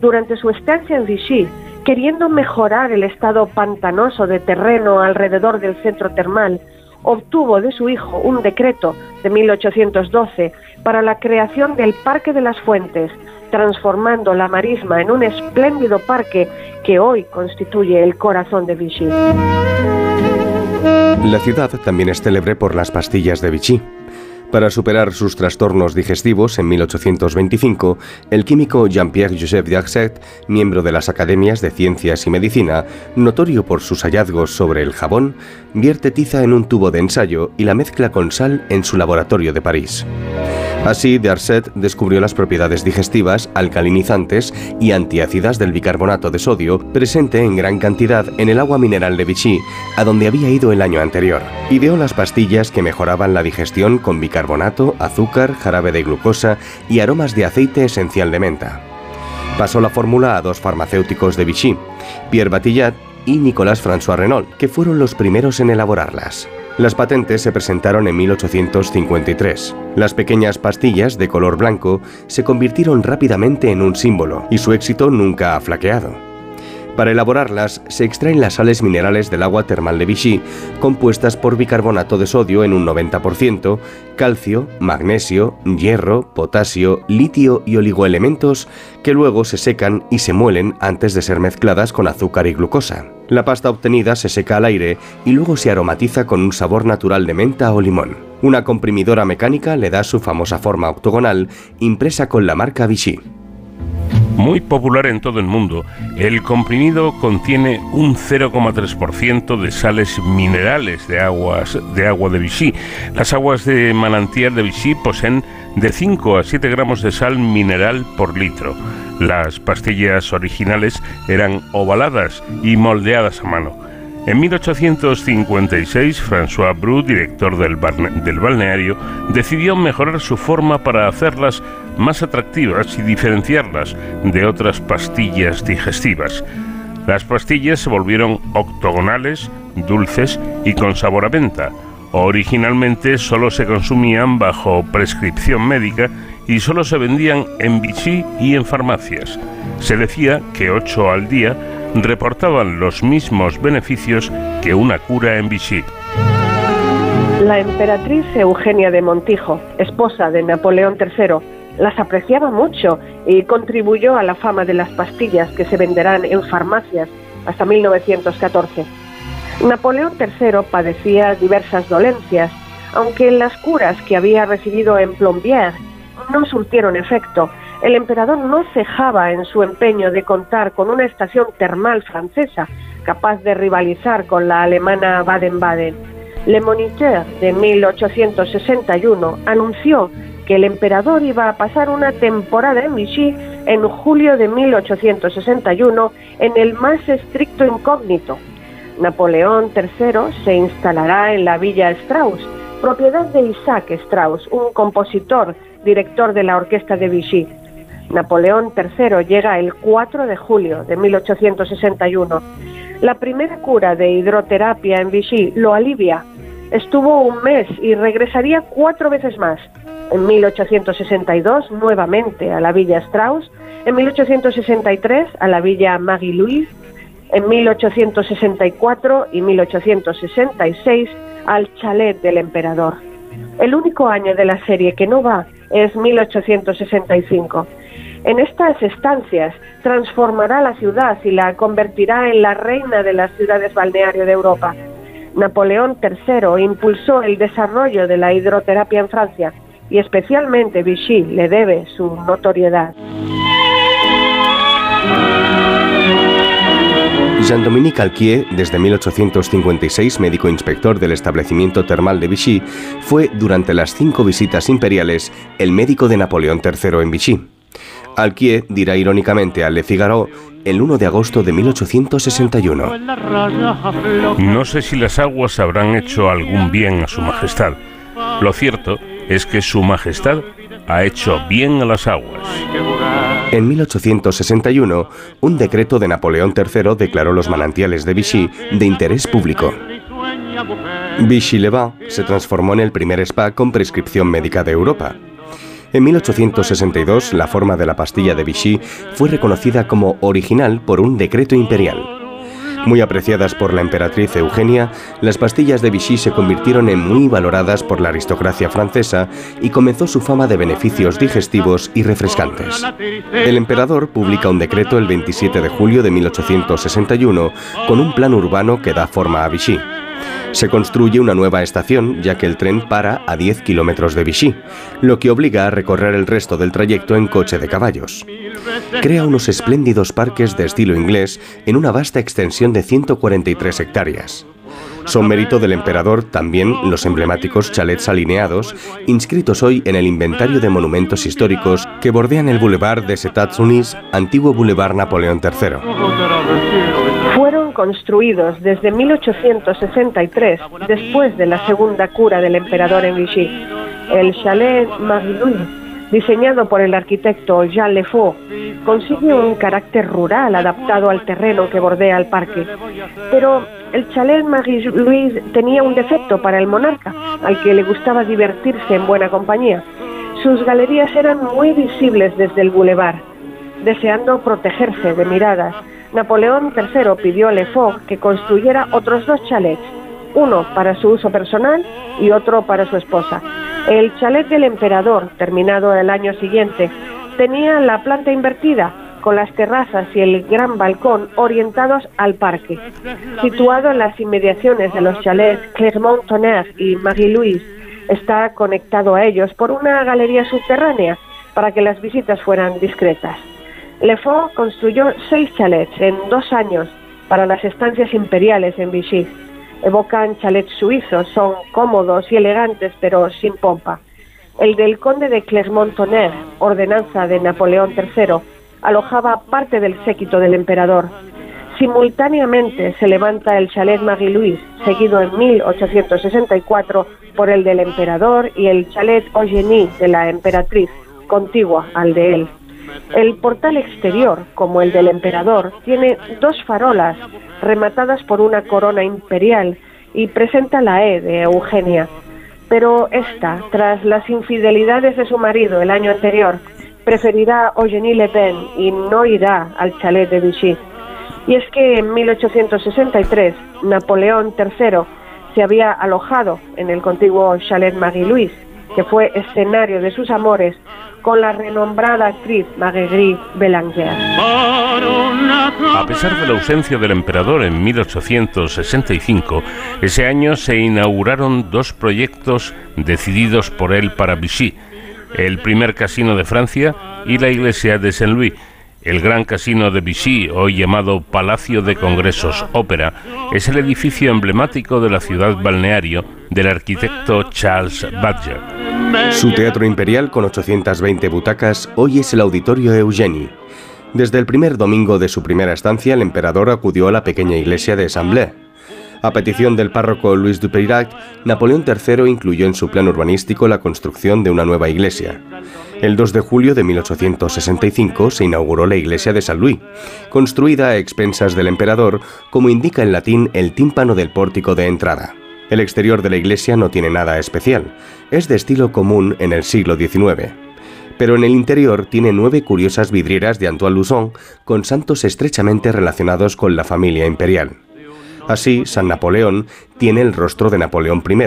durante su estancia en Vichy, queriendo mejorar el estado pantanoso de terreno alrededor del centro termal, obtuvo de su hijo un decreto de 1812 para la creación del Parque de las Fuentes, transformando la marisma en un espléndido parque que hoy constituye el corazón de Vichy. La ciudad también es célebre por las pastillas de Vichy. Para superar sus trastornos digestivos, en 1825, el químico Jean-Pierre Joseph Darcet, miembro de las Academias de Ciencias y Medicina, notorio por sus hallazgos sobre el jabón, vierte tiza en un tubo de ensayo y la mezcla con sal en su laboratorio de París. Así, Darcet descubrió las propiedades digestivas, alcalinizantes y antiácidas del bicarbonato de sodio presente en gran cantidad en el agua mineral de Vichy, a donde había ido el año anterior. Ideó las pastillas que mejoraban la digestión con bicarbonato, azúcar, jarabe de glucosa y aromas de aceite esencial de menta. Pasó la fórmula a dos farmacéuticos de Vichy, Pierre Batillat y Nicolas François Renault, que fueron los primeros en elaborarlas. Las patentes se presentaron en 1853. Las pequeñas pastillas de color blanco se convirtieron rápidamente en un símbolo y su éxito nunca ha flaqueado. Para elaborarlas se extraen las sales minerales del agua termal de Vichy, compuestas por bicarbonato de sodio en un 90%, calcio, magnesio, hierro, potasio, litio y oligoelementos que luego se secan y se muelen antes de ser mezcladas con azúcar y glucosa. La pasta obtenida se seca al aire y luego se aromatiza con un sabor natural de menta o limón. Una comprimidora mecánica le da su famosa forma octogonal impresa con la marca Vichy. Muy popular en todo el mundo, el comprimido contiene un 0,3% de sales minerales de aguas de agua de Vichy. Las aguas de manantial de Vichy poseen de 5 a 7 gramos de sal mineral por litro. Las pastillas originales eran ovaladas y moldeadas a mano. En 1856, François Bru, director del, del, balneario, decidió mejorar su forma para hacerlas más atractivas y diferenciarlas de otras pastillas digestivas. Las pastillas se volvieron octogonales, dulces y con sabor a menta. Originalmente solo se consumían bajo prescripción médica y solo se vendían en Vichy y en farmacias. Se decía que 8 al día reportaban los mismos beneficios que una cura en Vichy. La emperatriz Eugenia de Montijo, esposa de Napoleón III, las apreciaba mucho y contribuyó a la fama de las pastillas que se venderán en farmacias hasta 1914. Napoleón III padecía diversas dolencias, aunque las curas que había recibido en Plombières no surtieron efecto. El emperador no cejaba en su empeño de contar con una estación termal francesa capaz de rivalizar con la alemana Baden-Baden. Le Moniteur de 1861 anunció que el emperador iba a pasar una temporada en Vichy en julio de 1861 en el más estricto incógnito. Napoleón III se instalará en la Villa Strauss, propiedad de Isaac Strauss, un compositor director de la orquesta de Vichy. Napoleón III llega el 4 de julio de 1861. La primera cura de hidroterapia en Vichy lo alivia. Estuvo un mes y regresaría cuatro veces más. En 1862 nuevamente a la Villa Strauss, en 1863 a la Villa Marie-Louise, en 1864 y 1866 al chalet del emperador. El único año de la serie que no va es 1865. En estas estancias transformará la ciudad y la convertirá en la reina de las ciudades balneario de Europa. Napoleón III impulsó el desarrollo de la hidroterapia en Francia y especialmente Vichy le debe su notoriedad. Jean-Dominique Alquier, desde 1856 médico inspector del establecimiento termal de Vichy, fue durante las cinco visitas imperiales el médico de Napoleón III en Vichy. Alquier dirá irónicamente a Le Figaro el 1 de agosto de 1861. No sé si las aguas habrán hecho algún bien a Su Majestad. Lo cierto es que Su Majestad ha hecho bien a las aguas. En 1861, un decreto de Napoleón III declaró los manantiales de Vichy de interés público. Vichy-le-Bas se transformó en el primer spa con prescripción médica de Europa. En 1862, la forma de la pastilla de Vichy fue reconocida como original por un decreto imperial. Muy apreciadas por la emperatriz Eugenia, las pastillas de Vichy se convirtieron en muy valoradas por la aristocracia francesa y comenzó su fama de beneficios digestivos y refrescantes. El emperador publica un decreto el 27 de julio de 1861 con un plan urbano que da forma a Vichy. Se construye una nueva estación, ya que el tren para a 10 kilómetros de Vichy, lo que obliga a recorrer el resto del trayecto en coche de caballos. Crea unos espléndidos parques de estilo inglés en una vasta extensión de 143 hectáreas. Son mérito del emperador también los emblemáticos chalets alineados, inscritos hoy en el inventario de monumentos históricos que bordean el Boulevard de Setats-Unis, antiguo Boulevard Napoleón III fueron construidos desde 1863, después de la segunda cura del emperador en Vichy. El chalet Marie-Louis, diseñado por el arquitecto Jean Lefaux, consigue un carácter rural adaptado al terreno que bordea el parque. Pero el chalet Marie-Louis tenía un defecto para el monarca, al que le gustaba divertirse en buena compañía. Sus galerías eran muy visibles desde el boulevard, deseando protegerse de miradas Napoleón III pidió a Lefort que construyera otros dos chalets, uno para su uso personal y otro para su esposa. El chalet del emperador, terminado el año siguiente, tenía la planta invertida, con las terrazas y el gran balcón orientados al parque. Situado en las inmediaciones de los chalets Clermont-Tonnerre y Marie-Louise, está conectado a ellos por una galería subterránea para que las visitas fueran discretas. Lefort construyó seis chalets en dos años para las estancias imperiales en Vichy. Evocan chalets suizos, son cómodos y elegantes, pero sin pompa. El del conde de Clermont-Tonnerre, ordenanza de Napoleón III, alojaba parte del séquito del emperador. Simultáneamente se levanta el chalet Marie-Louise, seguido en 1864 por el del emperador y el chalet Eugénie de la emperatriz, contigua al de él. El portal exterior, como el del emperador, tiene dos farolas rematadas por una corona imperial y presenta la E de Eugenia. Pero esta, tras las infidelidades de su marido el año anterior, preferirá Eugenie Le Pen y no irá al chalet de Vichy. Y es que en 1863 Napoleón III se había alojado en el contiguo chalet Marie-Louise, que fue escenario de sus amores con la renombrada actriz Marguerite Belanger. A pesar de la ausencia del emperador en 1865, ese año se inauguraron dos proyectos decididos por él para Vichy, el primer casino de Francia y la iglesia de Saint-Louis. El gran casino de Vichy, hoy llamado Palacio de Congresos Ópera, es el edificio emblemático de la ciudad balneario del arquitecto Charles Badger. Su teatro imperial, con 820 butacas, hoy es el Auditorio Eugenie. Desde el primer domingo de su primera estancia, el emperador acudió a la pequeña iglesia de Saint-Blé. A petición del párroco Luis Dupeyrac, Napoleón III incluyó en su plan urbanístico la construcción de una nueva iglesia. El 2 de julio de 1865 se inauguró la iglesia de San Luis, construida a expensas del emperador, como indica en latín el tímpano del pórtico de entrada. El exterior de la iglesia no tiene nada especial, es de estilo común en el siglo XIX. Pero en el interior tiene nueve curiosas vidrieras de Antoine Luzon con santos estrechamente relacionados con la familia imperial. Así, San Napoleón tiene el rostro de Napoleón I,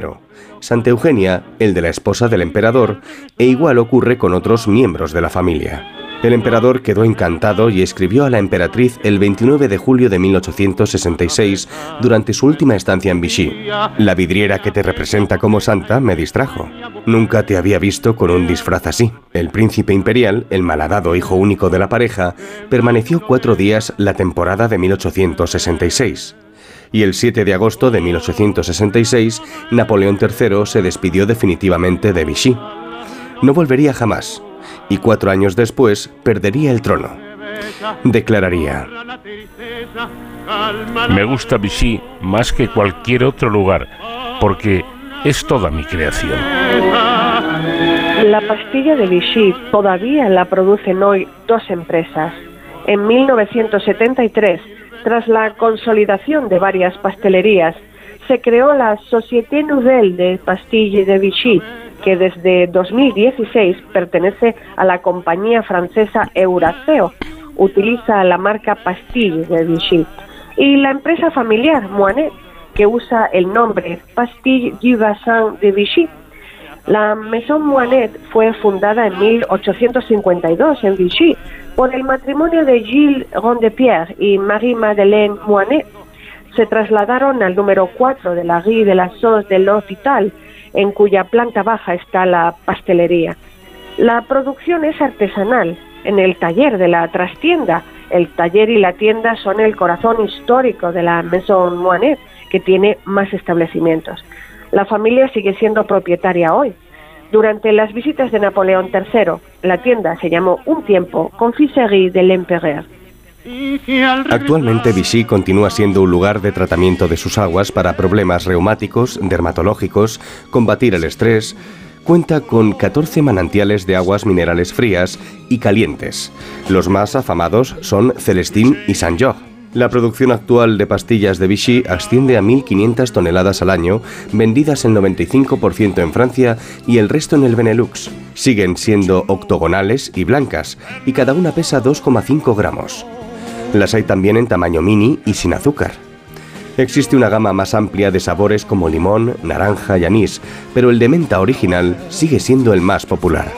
Santa Eugenia el de la esposa del emperador, e igual ocurre con otros miembros de la familia. El emperador quedó encantado y escribió a la emperatriz el 29 de julio de 1866 durante su última estancia en Vichy. La vidriera que te representa como santa me distrajo. Nunca te había visto con un disfraz así. El príncipe imperial, el malhadado hijo único de la pareja, permaneció cuatro días la temporada de 1866 y el 7 de agosto de 1866 Napoleón III se despidió definitivamente de Vichy. No volvería jamás, y cuatro años después perdería el trono. Declararía, Me gusta Vichy más que cualquier otro lugar, porque es toda mi creación. La pastilla de Vichy todavía la producen hoy dos empresas. En 1973, tras la consolidación de varias pastelerías, se creó la Société Nouvelle de Pastilles de Vichy, que desde 2016 pertenece a la compañía francesa Euraseo. Utiliza la marca Pastille de Vichy. Y la empresa familiar Moinet, que usa el nombre Pastille du Bassin de Vichy. La Maison Moinet fue fundada en 1852 en Vichy por el matrimonio de Gilles Rondepierre y Marie-Madeleine Moinet. Se trasladaron al número 4 de la Rue de la Sauce de l'Hôpital, en cuya planta baja está la pastelería. La producción es artesanal, en el taller de la trastienda. El taller y la tienda son el corazón histórico de la Maison Moinet, que tiene más establecimientos. La familia sigue siendo propietaria hoy. Durante las visitas de Napoleón III, la tienda se llamó un tiempo Confiserie de l'Empereur. Actualmente Vichy continúa siendo un lugar de tratamiento de sus aguas para problemas reumáticos, dermatológicos, combatir el estrés. Cuenta con 14 manantiales de aguas minerales frías y calientes. Los más afamados son Celestín y Saint-Georges. La producción actual de pastillas de Vichy asciende a 1.500 toneladas al año, vendidas el 95% en Francia y el resto en el Benelux. Siguen siendo octogonales y blancas, y cada una pesa 2,5 gramos. Las hay también en tamaño mini y sin azúcar. Existe una gama más amplia de sabores como limón, naranja y anís, pero el de menta original sigue siendo el más popular.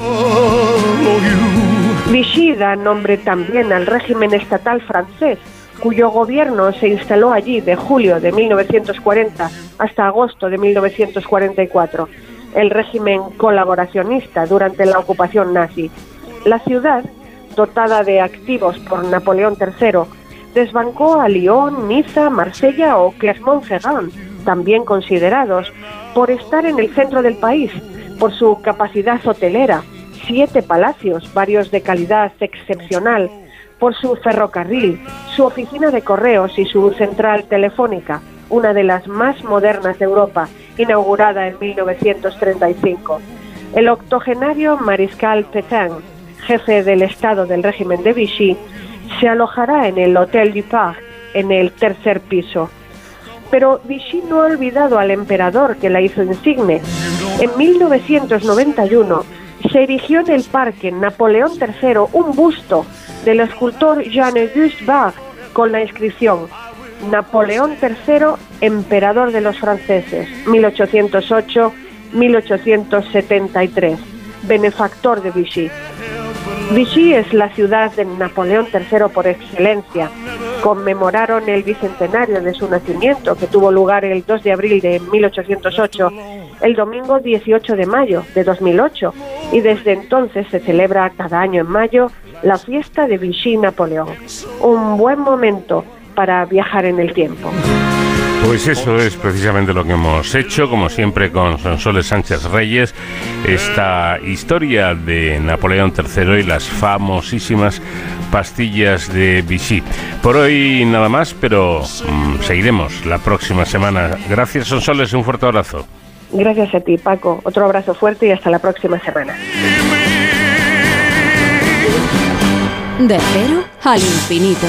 Vichy da nombre también al régimen estatal francés, cuyo gobierno se instaló allí de julio de 1940 hasta agosto de 1944, el régimen colaboracionista durante la ocupación nazi. La ciudad, dotada de activos por Napoleón III, desbancó a Lyon, Niza, Marsella o Clermont-Ferrand, también considerados, por estar en el centro del país, por su capacidad hotelera, siete palacios, varios de calidad excepcional, por su ferrocarril, su oficina de correos y su central telefónica, una de las más modernas de Europa, inaugurada en 1935. El octogenario mariscal Pétain, jefe del Estado del régimen de Vichy, se alojará en el Hotel du Parc, en el tercer piso. Pero Vichy no ha olvidado al emperador que la hizo insigne. En 1991 se erigió en el parque Napoleón III un busto del escultor Jean-Auguste Bach con la inscripción Napoleón III, emperador de los franceses, 1808-1873, benefactor de Vichy. Vichy es la ciudad de Napoleón III por excelencia. Conmemoraron el bicentenario de su nacimiento, que tuvo lugar el 2 de abril de 1808, el domingo 18 de mayo de 2008, y desde entonces se celebra cada año en mayo la fiesta de Vichy Napoleón. Un buen momento para viajar en el tiempo. Pues eso es precisamente lo que hemos hecho, como siempre con Sonsoles Sánchez Reyes, esta historia de Napoleón III y las famosísimas pastillas de Vichy. Por hoy nada más, pero mm, seguiremos la próxima semana. Gracias Sonsoles, un fuerte abrazo. Gracias a ti, Paco. Otro abrazo fuerte y hasta la próxima semana. De cero al infinito.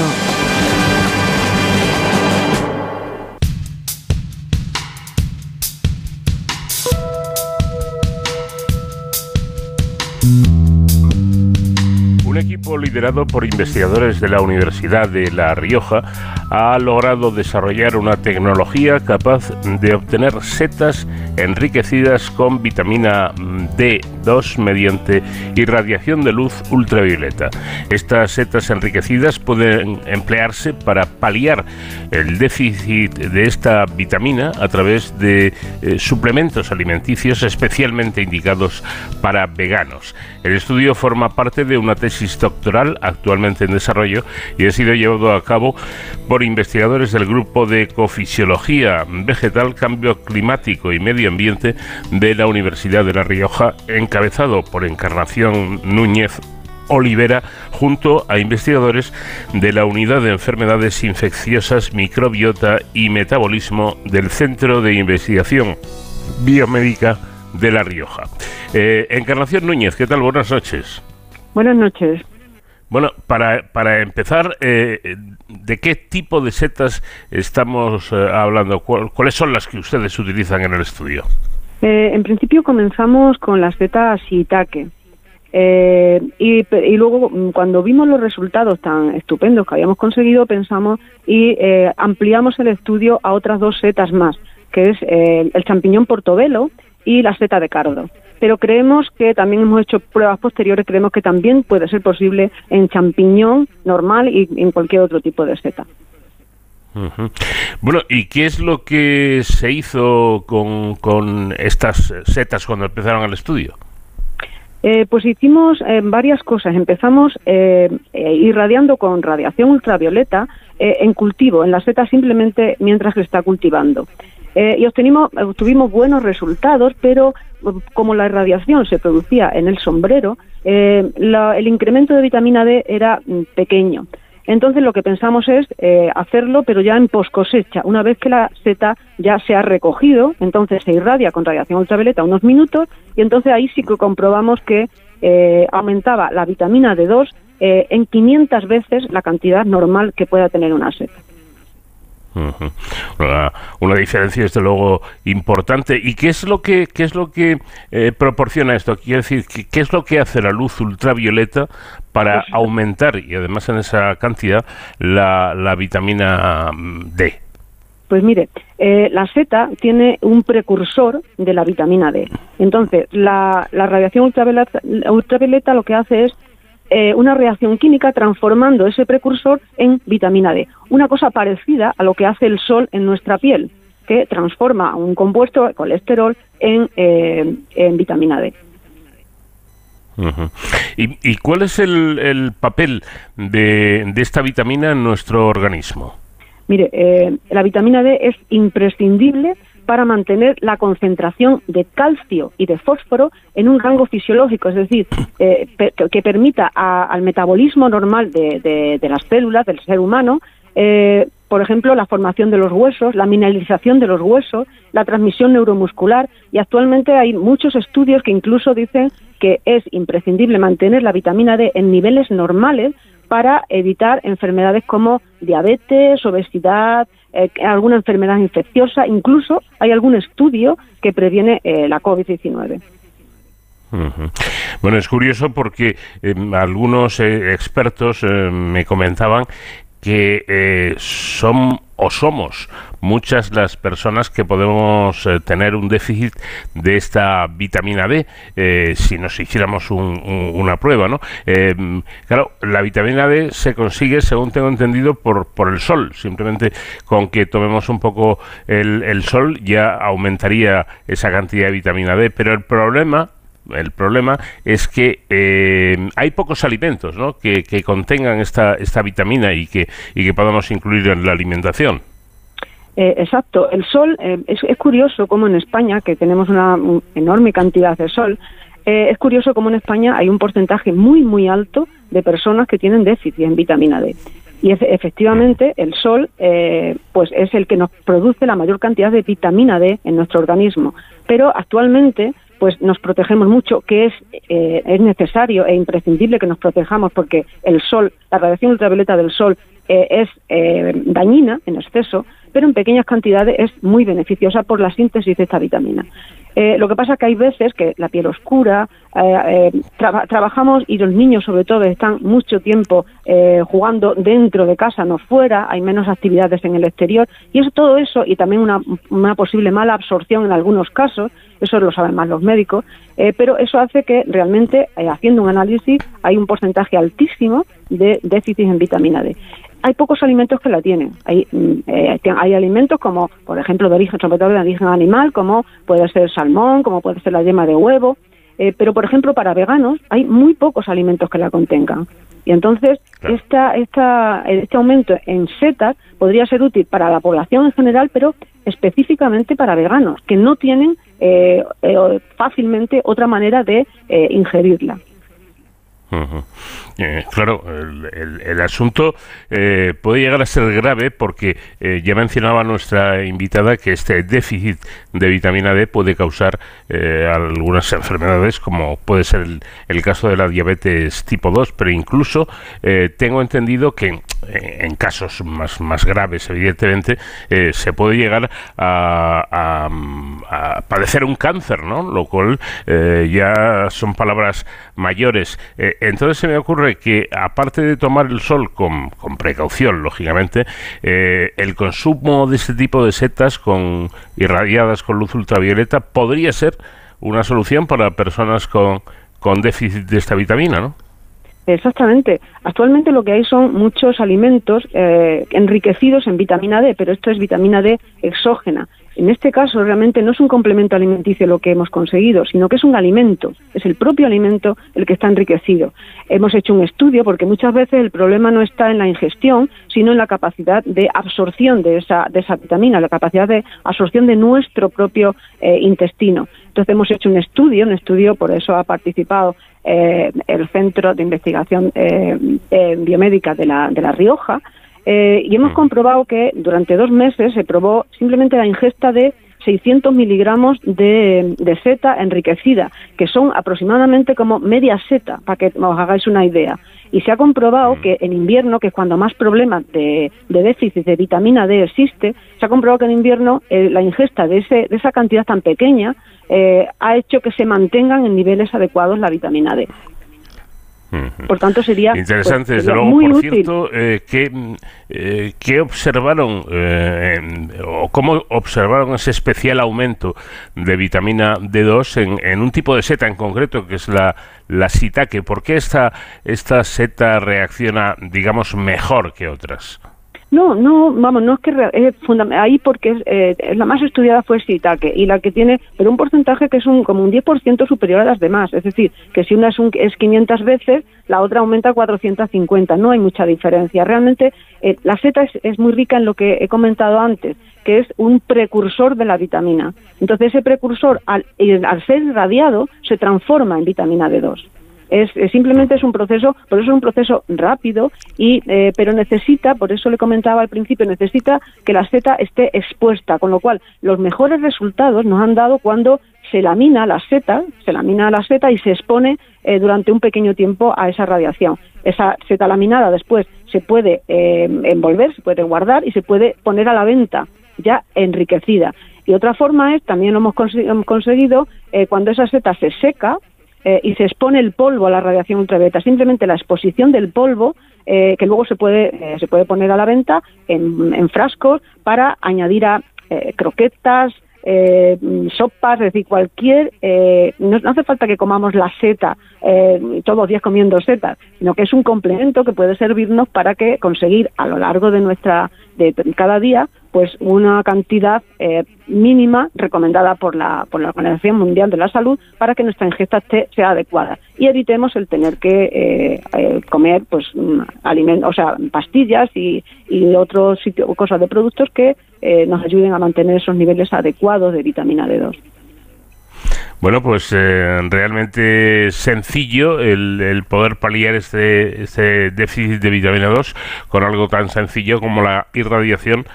Un equipo liderado por investigadores de la Universidad de La Rioja ha logrado desarrollar una tecnología capaz de obtener setas enriquecidas con vitamina D2 mediante irradiación de luz ultravioleta. Estas setas enriquecidas pueden emplearse para paliar el déficit de esta vitamina a través de eh, suplementos alimenticios especialmente indicados para veganos. El estudio forma parte de una tesis doctoral actualmente en desarrollo y ha sido llevado a cabo por investigadores del grupo de ecofisiología vegetal, cambio climático y medio ambiente de la Universidad de La Rioja, encabezado por Encarnación Núñez Olivera junto a investigadores de la Unidad de Enfermedades Infecciosas, Microbiota y Metabolismo del Centro de Investigación Biomédica de La Rioja. Eh, Encarnación Núñez, ¿qué tal? Buenas noches. Buenas noches. Bueno, para, para empezar, eh, ¿de qué tipo de setas estamos eh, hablando? ¿Cuáles son las que ustedes utilizan en el estudio? en principio comenzamos con las setas shiitake. y, y, luego, mm, cuando vimos los resultados tan estupendos que habíamos conseguido, pensamos y ampliamos el estudio a otras dos setas más, que es el champiñón portobelo y la seta de cardo. Pero creemos que también hemos hecho pruebas posteriores, creemos que también puede ser posible en champiñón normal y en cualquier otro tipo de seta. Bueno, ¿y qué es lo que se hizo con, con estas setas cuando empezaron el estudio? Eh, pues hicimos eh, varias cosas. Empezamos eh, irradiando con radiación ultravioleta en cultivo, en la seta simplemente mientras se está cultivando. Eh, y obtuvimos buenos resultados, pero como la irradiación se producía en el sombrero, eh, el incremento de vitamina D era mm, pequeño. Entonces lo que pensamos es eh, hacerlo, pero ya en post cosecha. Una vez que la seta ya se ha recogido, entonces se irradia con radiación ultravioleta unos minutos y entonces ahí sí que comprobamos que aumentaba la vitamina D2 en 500 veces la cantidad normal que pueda tener una seta una, diferencia desde luego importante. ¿Y qué es lo que qué es lo que eh, proporciona esto? Quiero decir, ¿qué, es lo que hace la luz ultravioleta para pues aumentar y además en esa cantidad la, la vitamina mm, D? Pues mire, eh, la seta tiene un precursor de la vitamina D. Entonces, la, la radiación ultravioleta, ultravioleta lo que hace es eh, una reacción química transformando ese precursor en vitamina D. Una cosa parecida a lo que hace el sol en nuestra piel, que transforma un compuesto, de colesterol, en, eh, vitamina D. ¿Y, cuál es el, papel de, esta vitamina en nuestro organismo? Mire, eh, la vitamina D es imprescindible para mantener la concentración de calcio y de fósforo en un rango fisiológico, es decir, eh, que permita al metabolismo normal de, las células del ser humano, eh, por ejemplo, la formación de los huesos, la mineralización de los huesos, la transmisión neuromuscular, y actualmente hay muchos estudios que incluso dicen que es imprescindible mantener la vitamina D en niveles normales para evitar enfermedades como diabetes, obesidad, eh, alguna enfermedad infecciosa, incluso hay algún estudio que previene eh, la COVID-19. Bueno, es curioso porque em, algunos eh, expertos me comentaban que son o somos muchas las personas que podemos eh, tener un déficit de esta vitamina D eh, si nos hiciéramos una prueba, ¿no? Eh, claro, la vitamina D se consigue, según tengo entendido, por, por el sol. Simplemente con que tomemos un poco el sol ya aumentaría esa cantidad de vitamina D. Pero el problema el problema es que hay pocos alimentos ¿no? que, que, contengan esta, esta vitamina y que, y que podamos incluir en la alimentación. Eh, exacto. El sol, eh, es, curioso como en España, que tenemos una enorme cantidad de sol, eh, es curioso como en España hay un porcentaje muy, muy alto de personas que tienen déficit en vitamina D. Y efectivamente el sol pues es el que nos produce la mayor cantidad de vitamina D en nuestro organismo. Pero actualmente pues nos protegemos mucho, que es, es necesario e imprescindible que nos protejamos porque el sol, la radiación ultravioleta del sol es dañina en exceso, pero en pequeñas cantidades es muy beneficiosa por la síntesis de esta vitamina. Eh, lo que pasa que hay veces que la piel oscura, eh, eh, trabajamos y los niños sobre todo están mucho tiempo jugando dentro de casa, no fuera, hay menos actividades en el exterior y eso, todo eso y también una posible mala absorción en algunos casos, eso lo saben más los médicos, pero eso hace que realmente haciendo un análisis hay un porcentaje altísimo de déficit en vitamina D hay pocos alimentos que la tienen. Hay, mm, eh, hay alimentos como, por ejemplo, de origen, sobre todo de origen animal, como puede ser salmón, como puede ser la yema de huevo, eh, pero, por ejemplo, para veganos hay muy pocos alimentos que la contengan. Y entonces, esta, esta, este aumento en setas podría ser útil para la población en general, pero específicamente para veganos, que no tienen eh, fácilmente otra manera de ingerirla. Eh, claro, el, asunto eh, puede llegar a ser grave porque eh, ya mencionaba nuestra invitada que este déficit de vitamina D puede causar algunas enfermedades como puede ser el, caso de la diabetes tipo 2, pero incluso tengo entendido que en casos más, más graves, evidentemente, se puede llegar a, padecer un cáncer, ¿no? Lo cual ya son palabras mayores. entonces se me ocurre que, aparte de tomar el sol con, precaución, lógicamente, eh, el consumo de este tipo de setas con irradiadas con luz ultravioleta podría ser una solución para personas con, con déficit de esta vitamina, ¿no? Exactamente. Actualmente lo que hay son muchos alimentos eh, enriquecidos en vitamina D, pero esto es vitamina D exógena. En este caso, realmente no es un complemento alimenticio lo que hemos conseguido, sino que es un alimento, es el propio alimento el que está enriquecido. Hemos hecho un estudio porque muchas veces el problema no está en la ingestión, sino en la capacidad de absorción de esa, de esa vitamina, la capacidad de absorción de nuestro propio eh, intestino. Entonces hemos hecho un estudio, un estudio, por eso ha participado eh, el Centro de Investigación eh, Biomédica de la, de la Rioja, eh, y hemos mm. comprobado que durante dos meses se probó simplemente la ingesta de 600 miligramos de, de seta enriquecida, que son aproximadamente como media seta, para que os hagáis una idea. Y se ha comprobado mm. que en invierno, que es cuando más problemas de, déficit de vitamina D existe, se ha comprobado que en invierno eh, la ingesta de, ese, de esa cantidad tan pequeña eh, ha hecho que se mantengan en niveles adecuados la vitamina D. Por tanto, sería pues, interesante. desde luego, por cierto, eh, eh, ¿qué, observaron eh, o cómo observaron ese especial aumento de vitamina D2 en, un tipo de seta en concreto, que es la, la sitaque? ¿Por qué esta, esta seta reacciona, digamos, mejor que otras? No, no, vamos, no es que es ahí porque eh, la más estudiada fue Sitake y la que tiene, pero un porcentaje que es un como un 10% superior a las demás, es decir, que si una es, un, es 500 veces, la otra aumenta a 450, no hay mucha diferencia. Realmente eh, la seta es, muy rica en lo que he comentado antes, que es un precursor de la vitamina. Entonces ese precursor, al, al ser irradiado, se transforma en vitamina D2 es, simplemente es un proceso, por eso es un proceso rápido y eh, pero necesita, por eso le comentaba al principio, necesita que la seta esté expuesta, con lo cual los mejores resultados nos han dado cuando se lamina la seta, se lamina la seta y se expone eh, durante un pequeño tiempo a esa radiación. Esa seta laminada después se puede eh, envolver, se puede guardar y se puede poner a la venta ya enriquecida. Y otra forma es, también lo hemos conseguido, cuando esa seta se seca, eh, y se expone el polvo a la radiación ultravioleta. Simplemente la exposición del polvo, eh, que luego se puede, eh, se puede poner a la venta en, frascos para añadir a croquetas, sopas, es decir, cualquier, no, hace falta que comamos la seta todos los días comiendo setas, sino que es un complemento que puede servirnos para que conseguir a lo largo de nuestra, de cada día, pues una cantidad eh, mínima recomendada por la, por la Organización Mundial de la Salud para que nuestra ingesta sea adecuada y evitemos el tener que eh, eh, comer pues mm, alimentos, o sea, pastillas y, y otros cosas de productos que nos ayuden a mantener esos niveles adecuados de vitamina D2. Bueno, pues eh, realmente sencillo el, poder paliar este, este, déficit de vitamina 2 con algo tan sencillo como la irradiación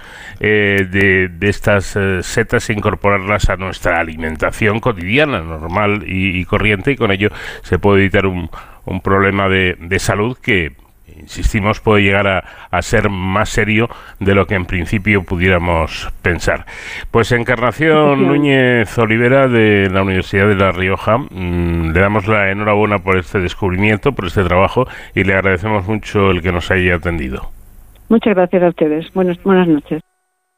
eh, de, estas eh, setas e incorporarlas a nuestra alimentación cotidiana, normal y, corriente, y con ello se puede evitar un, un problema de, de salud que insistimos, puede llegar a, a, ser más serio de lo que en principio pudiéramos pensar. Pues Encarnación Núñez Olivera de la Universidad de La Rioja, mmm, le damos la enhorabuena por este descubrimiento, por este trabajo y le agradecemos mucho el que nos haya atendido. Muchas gracias a ustedes. Buenas, buenas noches.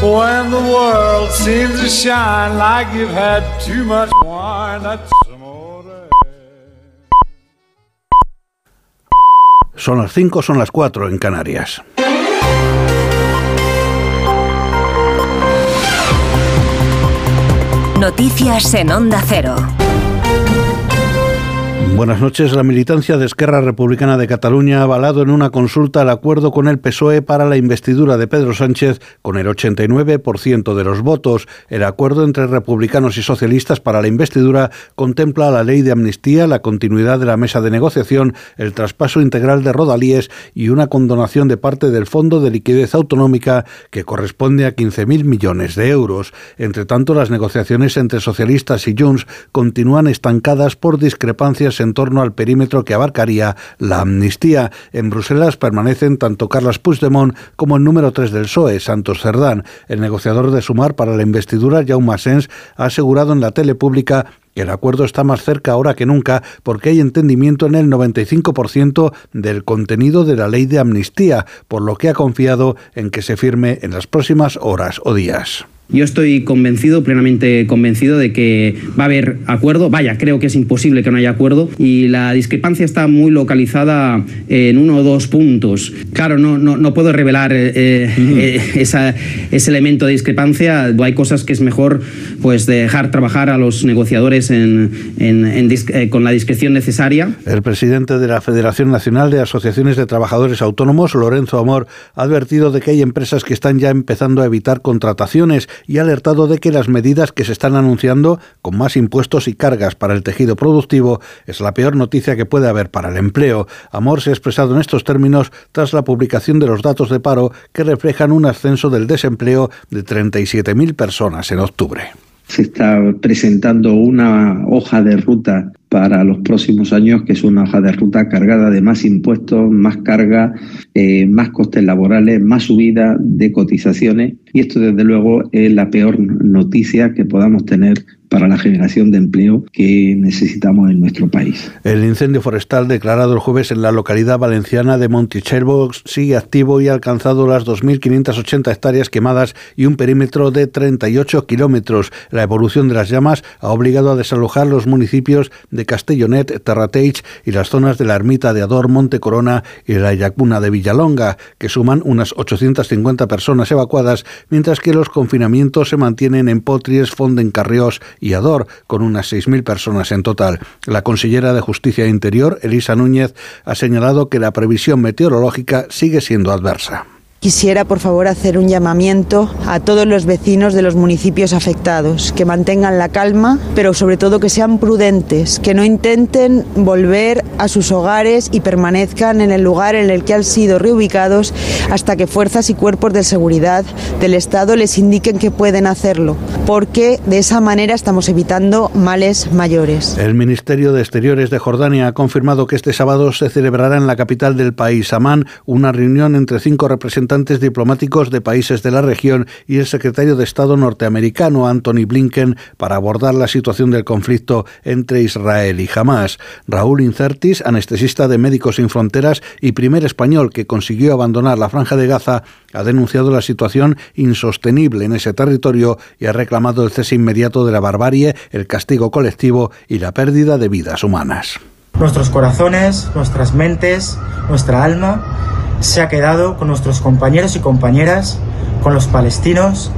When the world seems to shine like you've had too much wine, that's Son las 5, son las 4 en Canarias. Noticias en Onda Cero. Buenas noches. La militancia de Esquerra Republicana de Cataluña ha avalado en una consulta el acuerdo con el PSOE para la investidura de Pedro Sánchez con el 89% de los votos. El acuerdo entre republicanos y socialistas para la investidura contempla la ley de amnistía, la continuidad de la mesa de negociación, el traspaso integral de rodalíes y una condonación de parte del Fondo de Liquidez Autonómica que corresponde a 15.000 millones de euros. Entre tanto, las negociaciones entre socialistas y Junts continúan estancadas por discrepancias en torno al perímetro que abarcaría la amnistía. En Bruselas permanecen tanto Carles Puigdemont como el número 3 del PSOE, Santos Cerdán. El negociador de Sumar para la investidura, Jaume Asens, ha asegurado en la tele pública que el acuerdo está más cerca ahora que nunca porque hay entendimiento en el 95% del contenido de la ley de amnistía, por lo que ha confiado en que se firme en las próximas horas o días. Yo estoy convencido, plenamente convencido de que va a haber acuerdo. Vaya, creo que es imposible que no haya acuerdo y la discrepancia está muy localizada en uno o dos puntos. Claro, no, no, no puedo revelar eh, eh, esa, ese elemento de discrepancia. Hay cosas que es mejor pues dejar trabajar a los negociadores en, en, en, eh, con la discreción necesaria. El presidente de la Federación Nacional de Asociaciones de Trabajadores Autónomos, Lorenzo Amor, ha advertido de que hay empresas que están ya empezando a evitar contrataciones y alertado de que las medidas que se están anunciando, con más impuestos y cargas para el tejido productivo, es la peor noticia que puede haber para el empleo. Amor se ha expresado en estos términos tras la publicación de los datos de paro que reflejan un ascenso del desempleo de 37.000 personas en octubre se está presentando una hoja de ruta para los próximos años, que es una hoja de ruta cargada de más impuestos, más carga, eh, más costes laborales, más subida de cotizaciones. Y esto, desde luego, es la peor noticia que podamos tener para la generación de empleo que necesitamos en nuestro país. El incendio forestal declarado el jueves en la localidad valenciana de Monticelvo sigue activo y ha alcanzado las 2.580 hectáreas quemadas y un perímetro de 38 kilómetros. La evolución de las llamas ha obligado a desalojar los municipios de Castellonet, Terrateig y las zonas de la ermita de Ador, Monte Corona y la Yacuna de Villalonga, que suman unas 850 personas evacuadas, mientras que los confinamientos se mantienen en Potries, Fonden Carriós y Ador, con unas 6.000 personas en total. La consellera de Justicia e Interior, Elisa Núñez, ha señalado que la previsión meteorológica sigue siendo adversa. Quisiera, por favor, hacer un llamamiento a todos los vecinos de los municipios afectados, que mantengan la calma, pero sobre todo que sean prudentes, que no intenten volver a sus hogares y permanezcan en el lugar en el que han sido reubicados hasta que fuerzas y cuerpos de seguridad del Estado les indiquen que pueden hacerlo, porque de esa manera estamos evitando males mayores. El Ministerio de Exteriores de Jordania ha confirmado que este sábado se celebrará en la capital del país, Amán, una reunión entre cinco representantes diplomáticos de países de la región y el secretario de Estado norteamericano Anthony Blinken para abordar la situación del conflicto entre Israel y Hamas. Raúl Incertis, anestesista de Médicos Sin Fronteras y primer español que consiguió abandonar la franja de Gaza, ha denunciado la situación insostenible en ese territorio y ha reclamado el cese inmediato de la barbarie, el castigo colectivo y la pérdida de vidas humanas. Nuestros corazones, nuestras mentes, nuestra alma se ha quedado con nuestros compañeros y compañeras, con los palestinos,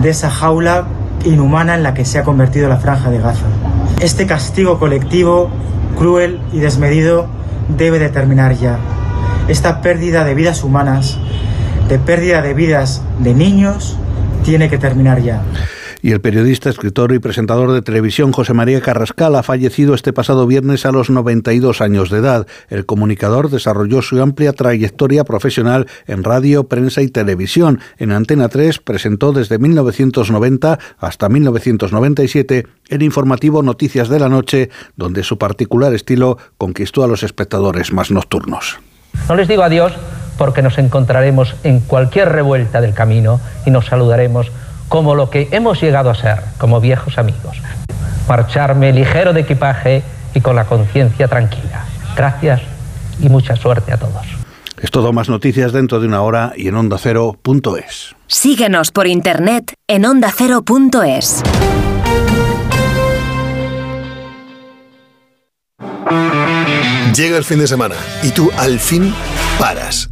de esa jaula inhumana en la que se ha convertido la franja de Gaza. Este castigo colectivo, cruel y desmedido, debe de terminar ya. esta pérdida de vidas humanas, de pérdida de vidas de niños, tiene que terminar ya y el periodista, escritor y presentador de televisión José María Carrascal ha fallecido este pasado viernes a los 92 años de edad. El comunicador desarrolló su amplia trayectoria profesional en radio, prensa y televisión. En Antena 3 presentó desde 1990 hasta 1997 el informativo Noticias de la Noche, donde su particular estilo conquistó a los espectadores más nocturnos. No les digo adiós porque nos encontraremos en cualquier revuelta del camino y nos saludaremos como lo que hemos llegado a ser, como viejos amigos. Marcharme ligero de equipaje y con la conciencia tranquila. Gracias y mucha suerte a todos. Es todo más noticias dentro de una hora y en ondacero.es. Síguenos por internet en ondacero.es. Llega el fin de semana y tú al fin paras.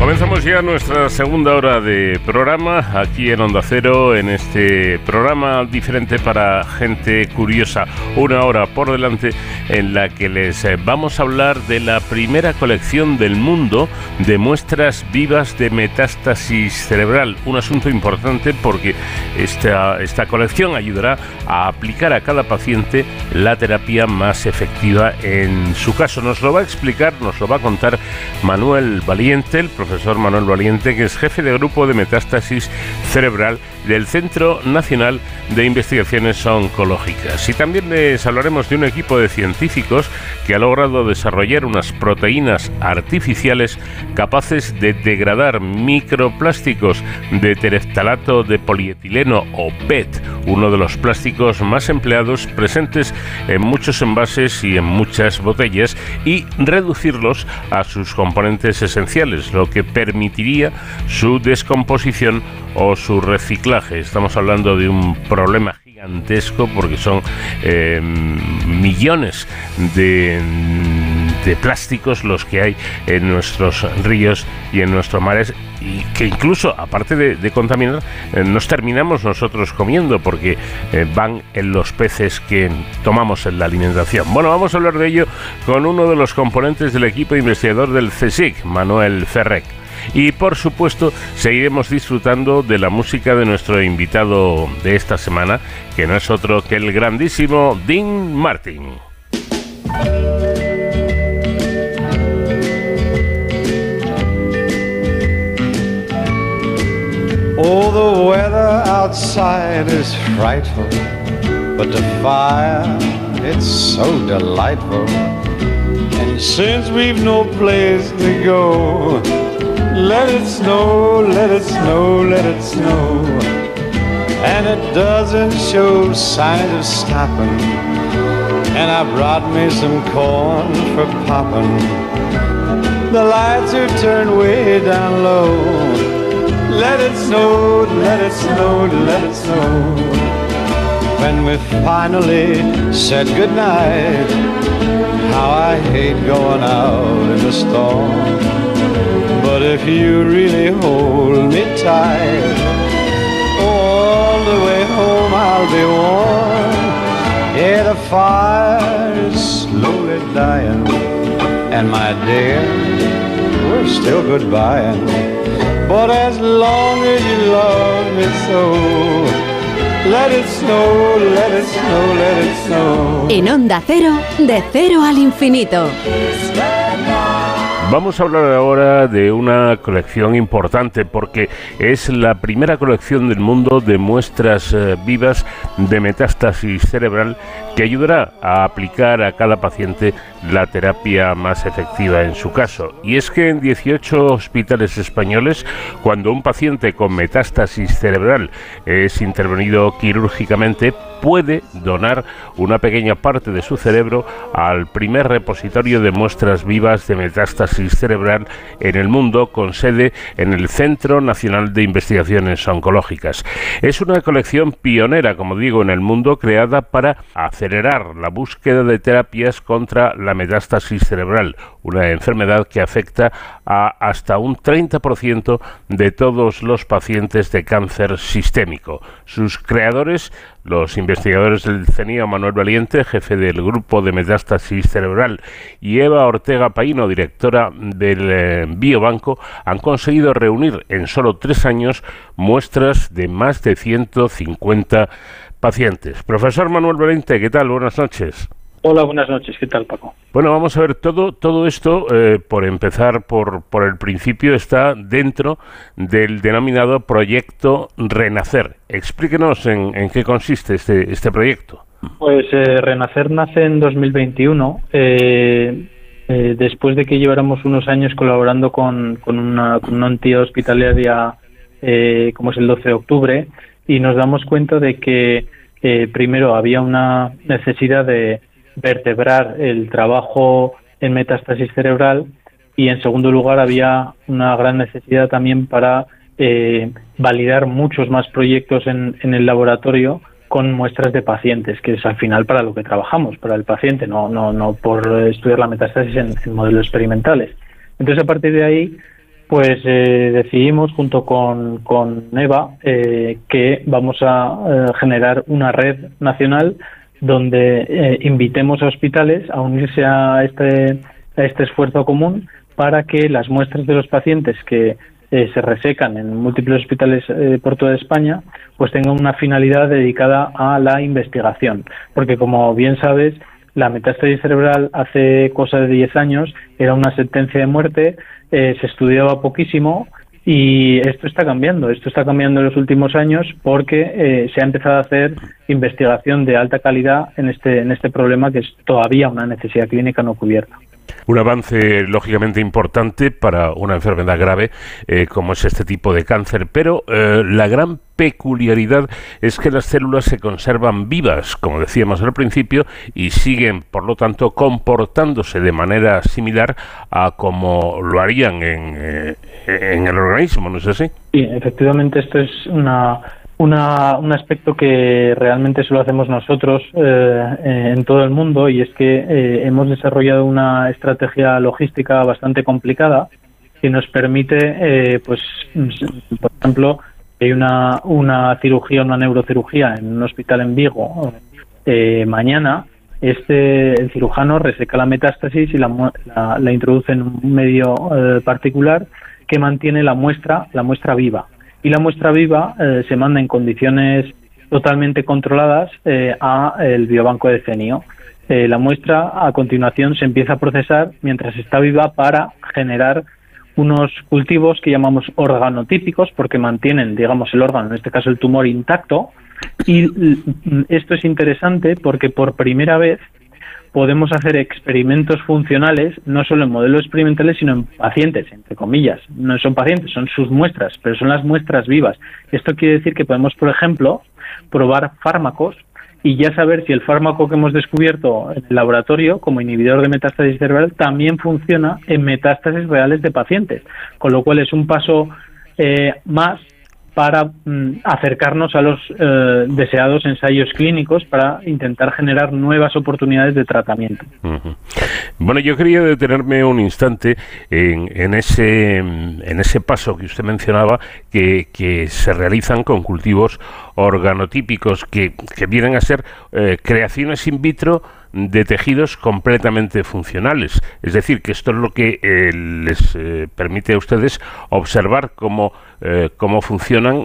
Comenzamos ya nuestra segunda hora de programa aquí en Onda Cero, en este programa diferente para gente curiosa. Una hora por delante en la que les eh, vamos a hablar de la primera colección del mundo de muestras vivas de metástasis cerebral. Un asunto importante porque esta, esta colección ayudará a aplicar a cada paciente la terapia más efectiva en su caso. Nos lo va a explicar, nos lo va a contar Manuel Valiente, el profesor profesor Manuel Valiente, que es jefe de grupo de metástasis cerebral del Centro Nacional de Investigaciones Oncológicas. Y también les hablaremos de un equipo de científicos que ha logrado desarrollar unas proteínas artificiales capaces de degradar microplásticos de tereftalato de polietileno o PET, uno de los plásticos más empleados presentes en muchos envases y en muchas botellas, y reducirlos a sus componentes esenciales, lo que permitiría su descomposición o su reciclaje. Estamos hablando de un problema gigantesco porque son eh, millones de, plásticos los que hay en nuestros ríos y en nuestros mares y que incluso, aparte de, contaminar, eh, nos terminamos nosotros comiendo porque eh, van en los peces que tomamos en la alimentación. Bueno, vamos a hablar de ello con uno de los componentes del equipo investigador del CSIC, Manuel Ferrec. Y por supuesto, seguiremos disfrutando de la música de nuestro invitado de esta semana, que no es otro que el grandísimo Dean Martin. Oh, the weather outside is frightful, but the fire, it's so delightful. And since we've no place to go, let it snow, let it snow, let it snow. And it doesn't show signs of stopping. And I brought me some corn for popping. The lights are turned way down low. Let it snow, let it snow, let it snow. When we finally said goodnight, how I hate going out in the storm. But if you really hold me tight, all the way home I'll be warm. Yeah, the fire is slowly dying, and my dear, we're still goodbying. But as long as you love me so, let it snow, let it snow, let it snow. En Onda Cero, de cero al infinito. Vamos a hablar ahora de una colección importante porque es la primera colección del mundo de muestras eh, vivas de metástasis cerebral que ayudará a aplicar a cada paciente la terapia más efectiva en su caso. Y es que en 18 hospitales españoles, cuando un paciente con metástasis cerebral es intervenido quirúrgicamente, puede donar una pequeña parte de su cerebro al primer repositorio de muestras vivas de metástasis cerebral en el mundo con sede en el Centro Nacional de Investigaciones Oncológicas. Es una colección pionera, como digo, en el mundo creada para acelerar la búsqueda de terapias contra la metástasis cerebral, una enfermedad que afecta a hasta un 30% de todos los pacientes de cáncer sistémico. Sus creadores los investigadores del CENIO, Manuel Valiente, jefe del grupo de metástasis cerebral, y Eva Ortega Paino, directora del eh, Biobanco, han conseguido reunir en solo tres años muestras de más de 150 pacientes. Profesor Manuel Valiente, ¿qué tal? Buenas noches. Hola, buenas noches. ¿Qué tal, Paco? Bueno, vamos a ver, todo, todo esto, eh, por empezar por, por el principio, está dentro del denominado proyecto Renacer. Explíquenos en, en qué consiste este, este proyecto. Pues eh, Renacer nace en 2021, eh, después de que lleváramos unos años colaborando con, con, una, con una entidad hospitalaria como es el 12 de octubre y nos damos cuenta de que primero había una necesidad de vertebrar el trabajo en metástasis cerebral y en segundo lugar había una gran necesidad también para eh, validar muchos más proyectos en, el laboratorio con muestras de pacientes, que es al final para lo que trabajamos, para el paciente, no, no, no por estudiar la metástasis en, modelos experimentales. Entonces, a partir de ahí, pues eh, decidimos junto con, con Eva eh, que vamos a generar una red nacional donde eh, invitemos a hospitales a unirse a este, a este esfuerzo común para que las muestras de los pacientes que eh, se resecan en múltiples hospitales eh, por toda España, pues tengan una finalidad dedicada a la investigación. Porque como bien sabes, la metástasis cerebral hace cosa de 10 años era una sentencia de muerte, se estudiaba poquísimo y esto está cambiando, esto está cambiando en los últimos años porque eh, se ha empezado a hacer investigación de alta calidad en este, en este problema que es todavía una necesidad clínica no cubierta. Un avance lógicamente importante para una enfermedad grave eh, como es este tipo de cáncer, pero eh, la gran peculiaridad es que las células se conservan vivas, como decíamos al principio, y siguen, por lo tanto, comportándose de manera similar a como lo harían en, eh, en el organismo, ¿no es así? Sí, efectivamente esto es una una, un aspecto que realmente solo hacemos nosotros eh, en todo el mundo y es que eh, hemos desarrollado una estrategia logística bastante complicada que nos permite, eh, pues, por ejemplo, hay una, una cirugía, una neurocirugía en un hospital en Vigo mañana, este el cirujano reseca la metástasis y la, la, la introduce en un medio particular que mantiene la muestra, la muestra viva y la muestra viva eh, se manda en condiciones totalmente controladas eh, a el biobanco de CENIO. Eh, la muestra a continuación se empieza a procesar mientras está viva para generar unos cultivos que llamamos organotípicos porque mantienen, digamos, el órgano, en este caso el tumor intacto. Y mm, esto es interesante porque por primera vez podemos hacer experimentos funcionales no solo en modelos experimentales, sino en pacientes, entre comillas. No son pacientes, son sus muestras, pero son las muestras vivas. Esto quiere decir que podemos, por ejemplo, probar fármacos y ya saber si el fármaco que hemos descubierto en el laboratorio como inhibidor de metástasis cerebral también funciona en metástasis reales de pacientes. Con lo cual es un paso eh, más para mm, acercarnos a los eh, deseados ensayos clínicos para intentar generar nuevas oportunidades de tratamiento. Bueno, yo quería detenerme un instante en, ese, en ese paso que usted mencionaba que, se realizan con cultivos organotípicos que, que vienen a ser eh, creaciones in vitro de tejidos completamente funcionales. Es decir, que esto es lo que eh, les permite a ustedes observar cómo, eh, cómo funcionan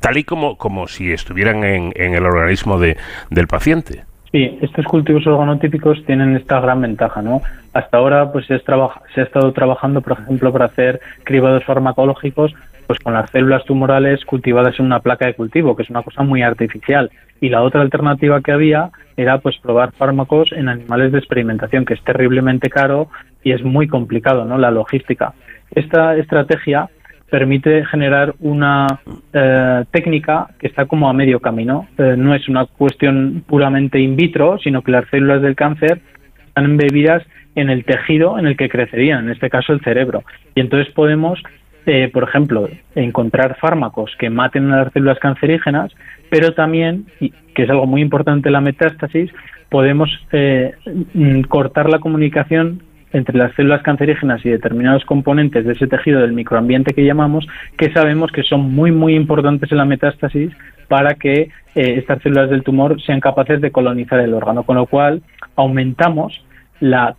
tal y como, como si estuvieran en, en el organismo de, del paciente. Sí, estos cultivos organotípicos tienen esta gran ventaja, ¿no? Hasta ahora, pues se, ha estado trabajando, por ejemplo, para hacer cribados farmacológicos, pues con las células tumorales cultivadas en una placa de cultivo, que es una cosa muy artificial. Y la otra alternativa que había era, pues, probar fármacos en animales de experimentación, que es terriblemente caro y es muy complicado, ¿no? La logística. Esta estrategia permite generar una eh, técnica que está como a medio camino. Eh, no es una cuestión puramente in vitro, sino que las células del cáncer están embebidas en el tejido en el que crecerían, en este caso el cerebro. Y entonces podemos, eh, por ejemplo, encontrar fármacos que maten a las células cancerígenas, pero también, que es algo muy importante la metástasis, podemos mm, cortar la comunicación entre las células cancerígenas y determinados componentes de ese tejido del microambiente que llamamos, que sabemos que son muy, muy importantes en la metástasis para que eh, estas células del tumor sean capaces de colonizar el órgano, con lo cual aumentamos la,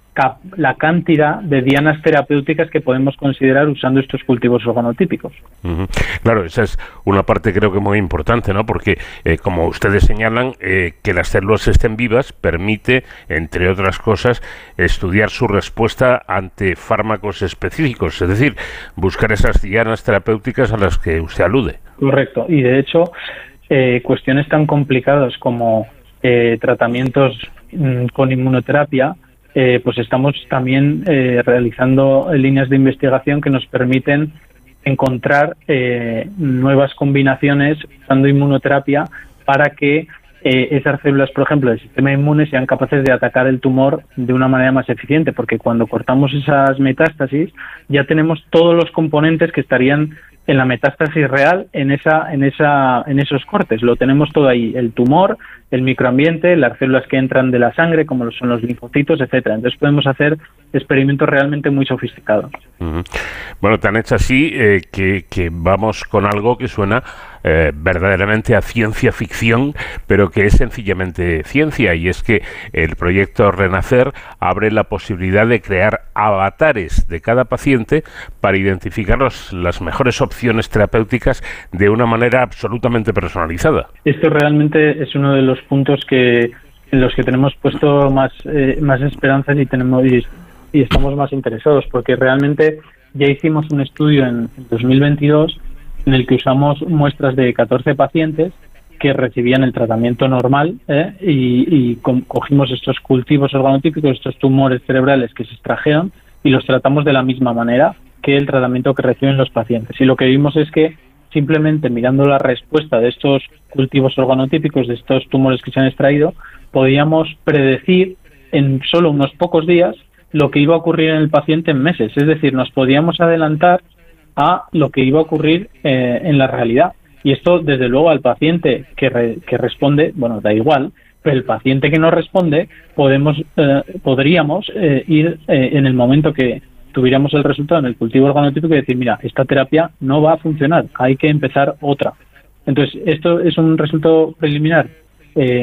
la cantidad de dianas terapéuticas que podemos considerar usando estos cultivos organotípicos. Claro, esa es una parte creo que muy importante, ¿no? Porque, eh, como ustedes señalan, eh, que las células estén vivas permite, entre otras cosas, estudiar su respuesta ante fármacos específicos, es decir, buscar esas dianas terapéuticas a las que usted alude. Correcto, y de hecho, eh, cuestiones tan complicadas como tratamientos mm, con inmunoterapia, eh, pues estamos también eh, realizando líneas de investigación que nos permiten encontrar eh, nuevas combinaciones usando inmunoterapia para que esas células, por ejemplo, del sistema inmune sean capaces de atacar el tumor de una manera más eficiente, porque cuando cortamos esas metástasis ya tenemos todos los componentes que estarían en la metástasis real en esa en esa en esos cortes. Lo tenemos todo ahí el tumor el microambiente las células que entran de la sangre como son los linfocitos etcétera. Entonces podemos hacer experimentos realmente muy sofisticados. Bueno tan hecho así eh, que, que vamos con algo que suena eh, verdaderamente a ciencia ficción, pero que es sencillamente ciencia, y es que el proyecto Renacer abre la posibilidad de crear avatares de cada paciente para identificar las mejores opciones terapéuticas de una manera absolutamente personalizada. Esto realmente es uno de los puntos que en los que tenemos puesto más, eh, más esperanzas y tenemos y, y estamos más interesados, porque realmente ya hicimos un estudio en 2022 en el que usamos muestras de 14 pacientes que recibían el tratamiento normal ¿eh? y, cogimos estos cultivos organotípicos, estos tumores cerebrales que se extrajeron y los tratamos de la misma manera que el tratamiento que reciben los pacientes. Y lo que vimos es que simplemente mirando la respuesta de estos cultivos organotípicos, de estos tumores que se han extraído, podíamos predecir en solo unos pocos días lo que iba a ocurrir en el paciente en meses. Es decir, nos podíamos adelantar a lo que iba a ocurrir eh, en la realidad. Y esto, desde luego, al paciente que, que responde, bueno, da igual, pero el paciente que no responde, podemos, eh, podríamos eh, ir en el momento que tuviéramos el resultado en el cultivo organotípico y decir, mira, esta terapia no va a funcionar, hay que empezar otra. Entonces, esto es un resultado preliminar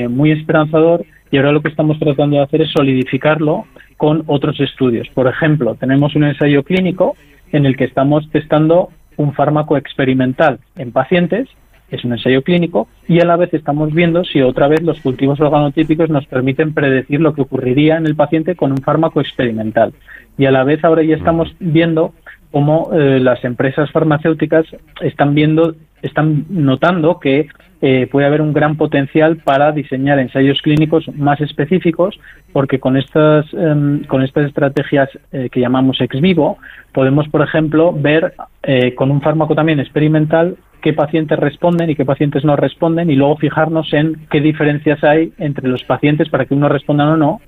muy esperanzador y ahora lo que estamos tratando de hacer es solidificarlo con otros estudios. Por ejemplo, tenemos un ensayo clínico en el que estamos testando un fármaco experimental en pacientes, es un ensayo clínico, y a la vez estamos viendo si otra vez los cultivos organotípicos nos permiten predecir lo que ocurriría en el paciente con un fármaco experimental. Y a la vez ahora ya estamos viendo cómo eh, las empresas farmacéuticas están viendo, están notando que eh, puede haber un gran potencial para diseñar ensayos clínicos más específicos, porque con estas, em, con estas estrategias eh, que llamamos ex vivo, podemos, por ejemplo, ver eh, con un fármaco también experimental qué pacientes responden y qué pacientes no responden, y luego fijarnos en qué diferencias hay entre los pacientes para que uno respondan o no,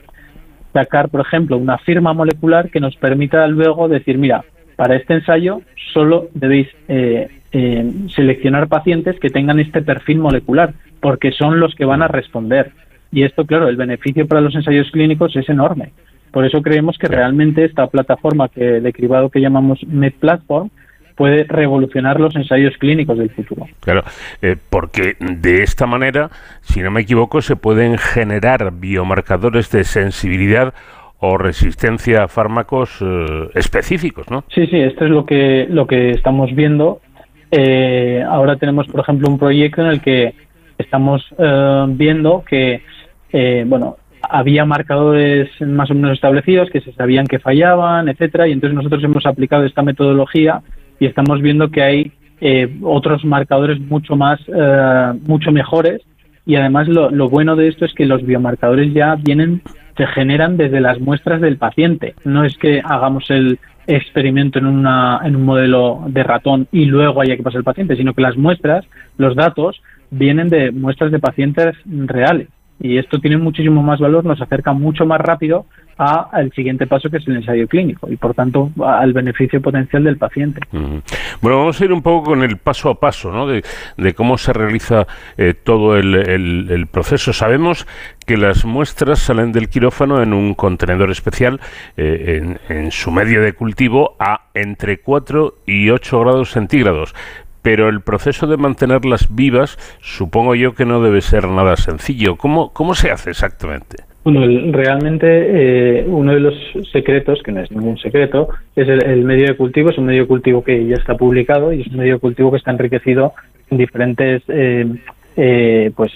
sacar, por ejemplo, una firma molecular que nos permita luego decir, mira, para este ensayo solo debéis eh, eh, seleccionar pacientes que tengan este perfil molecular, porque son los que van a responder. Y esto, claro, el beneficio para los ensayos clínicos es enorme. Por eso creemos que realmente esta plataforma que, de cribado que llamamos MedPlatform puede revolucionar los ensayos clínicos del futuro. Claro, eh, porque de esta manera, si no me equivoco, se pueden generar biomarcadores de sensibilidad o resistencia a fármacos eh, específicos, ¿no? Sí, sí, esto es lo que, lo que estamos viendo. Eh, ahora tenemos, por ejemplo, un proyecto en el que estamos eh, viendo que eh, bueno, había marcadores más o menos establecidos que se sabían que fallaban, etcétera, y entonces nosotros hemos aplicado esta metodología y estamos viendo que hay eh, otros marcadores mucho más, eh, mucho mejores y además lo, lo, bueno de esto es que los biomarcadores ya vienen, se generan desde las muestras del paciente. No es que hagamos el experimento en, una, en un modelo de ratón y luego haya que pasar el paciente, sino que las muestras, los datos, vienen de muestras de pacientes reales y esto tiene muchísimo más valor, nos acerca mucho más rápido al siguiente paso que es el ensayo clínico y por tanto al beneficio potencial del paciente. Bueno, vamos a ir un poco con el paso a paso ¿no? de, cómo se realiza eh, todo el, proceso. Sabemos que las muestras salen del quirófano en un contenedor especial eh, en, en su medio de cultivo a entre 4 y 8 grados centígrados pero el proceso de mantenerlas vivas supongo yo que no debe ser nada sencillo. ¿Cómo, cómo se hace exactamente? Bueno, realmente eh, uno de los secretos, que no es ningún secreto, es el, medio de cultivo. Es un medio de cultivo que ya está publicado y es un medio de cultivo que está enriquecido en diferentes eh, eh, pues,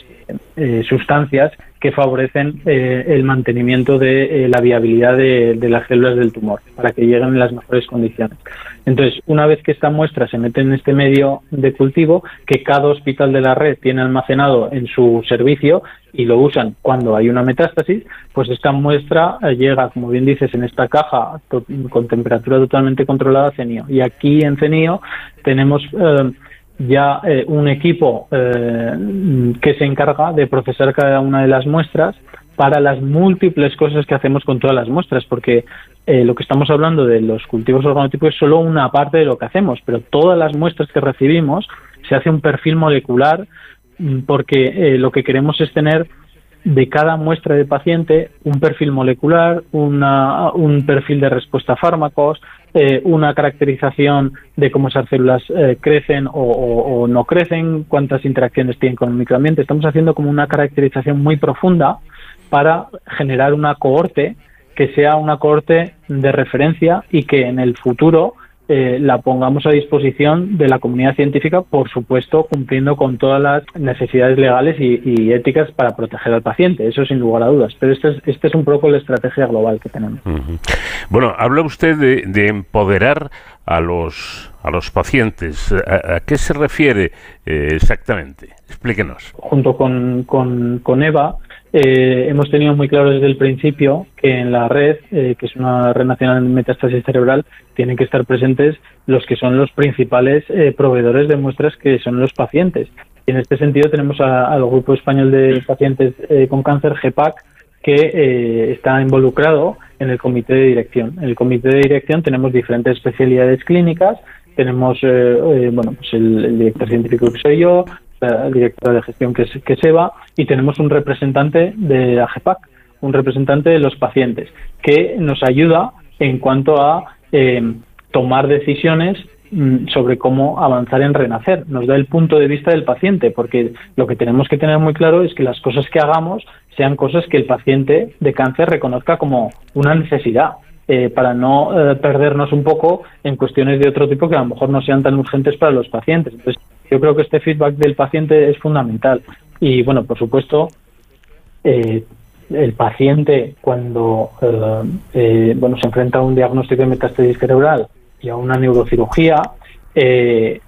sustancias que favorecen eh, el mantenimiento de eh, la viabilidad de, las células del tumor para que lleguen en las mejores condiciones. Entonces, una vez que esta muestra se mete en este medio de cultivo, que cada hospital de la red tiene almacenado en su servicio y lo usan cuando hay una metástasis, pues esta muestra eh, llega, como bien dices, en esta caja con temperatura totalmente controlada a CENIO. Y aquí en CENIO tenemos ya eh, un equipo eh, que se encarga de procesar cada una de las muestras para las múltiples cosas que hacemos con todas las muestras, porque eh, lo que estamos hablando de los cultivos organotipos es solo una parte de lo que hacemos, pero todas las muestras que recibimos se hace un perfil molecular mm, porque lo que queremos es tener de cada muestra de paciente un perfil molecular, una, un perfil de respuesta a fármacos, eh, una caracterización de cómo esas células eh, crecen o, no crecen, cuántas interacciones tienen con el microambiente. Estamos haciendo como una caracterización muy profunda para generar una cohorte que sea una cohorte de referencia y que en el futuro eh, la pongamos a disposición de la comunidad científica, por supuesto, cumpliendo con todas las necesidades legales y, éticas para proteger al paciente, eso sin lugar a dudas. Pero este es, este es un poco la estrategia global que tenemos. Bueno, habla usted de, empoderar a los a los pacientes. ¿A, qué se refiere eh, exactamente? Explíquenos. Junto con, con, con Eva, eh, hemos tenido muy claro desde el principio que en la red, eh, que es una red nacional de metástasis cerebral, tienen que estar presentes los que son los principales eh, proveedores de muestras, que son los pacientes. Y en este sentido tenemos al Grupo Español de Pacientes con Cáncer, GEPAC, que está involucrado en el comité de dirección. En el comité de dirección tenemos diferentes especialidades clínicas, tenemos bueno, pues el, el, director científico que soy yo, la directora de gestión que es, que EVA, y tenemos un representante de AGEPAC, un representante de los pacientes, que nos ayuda en cuanto a eh, tomar decisiones mm, sobre cómo avanzar en renacer. Nos da el punto de vista del paciente, porque lo que tenemos que tener muy claro es que las cosas que hagamos sean cosas que el paciente de cáncer reconozca como una necesidad. Eh, para no eh, perdernos un poco en cuestiones de otro tipo que a lo mejor no sean tan urgentes para los pacientes. Entonces, yo creo que este feedback del paciente es fundamental. Y bueno, por supuesto, eh, el paciente cuando eh, eh, bueno se enfrenta a un diagnóstico de metástasis cerebral y a una neurocirugía, se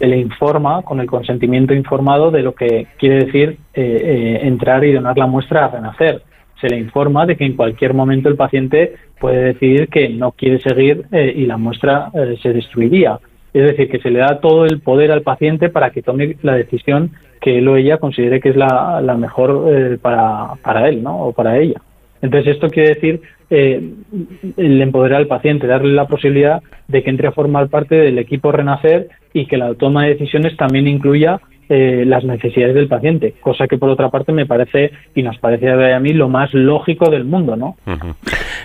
le informa con el consentimiento informado de lo que quiere decir entrar y donar la muestra a renacer. Se le informa de que en cualquier momento el paciente puede decidir que no quiere seguir y la muestra se destruiría. Es decir, que se le da todo el poder al paciente para que tome la decisión que él o ella considere que es la, mejor eh, para, para él ¿no? o para ella. Entonces, esto quiere decir eh, el empoderar al paciente, darle la posibilidad de que entre a formar parte del equipo Renacer y que la toma de decisiones también incluya eh, las necesidades del paciente, cosa que por otra parte me parece y nos parece a mí lo más lógico del mundo, ¿no?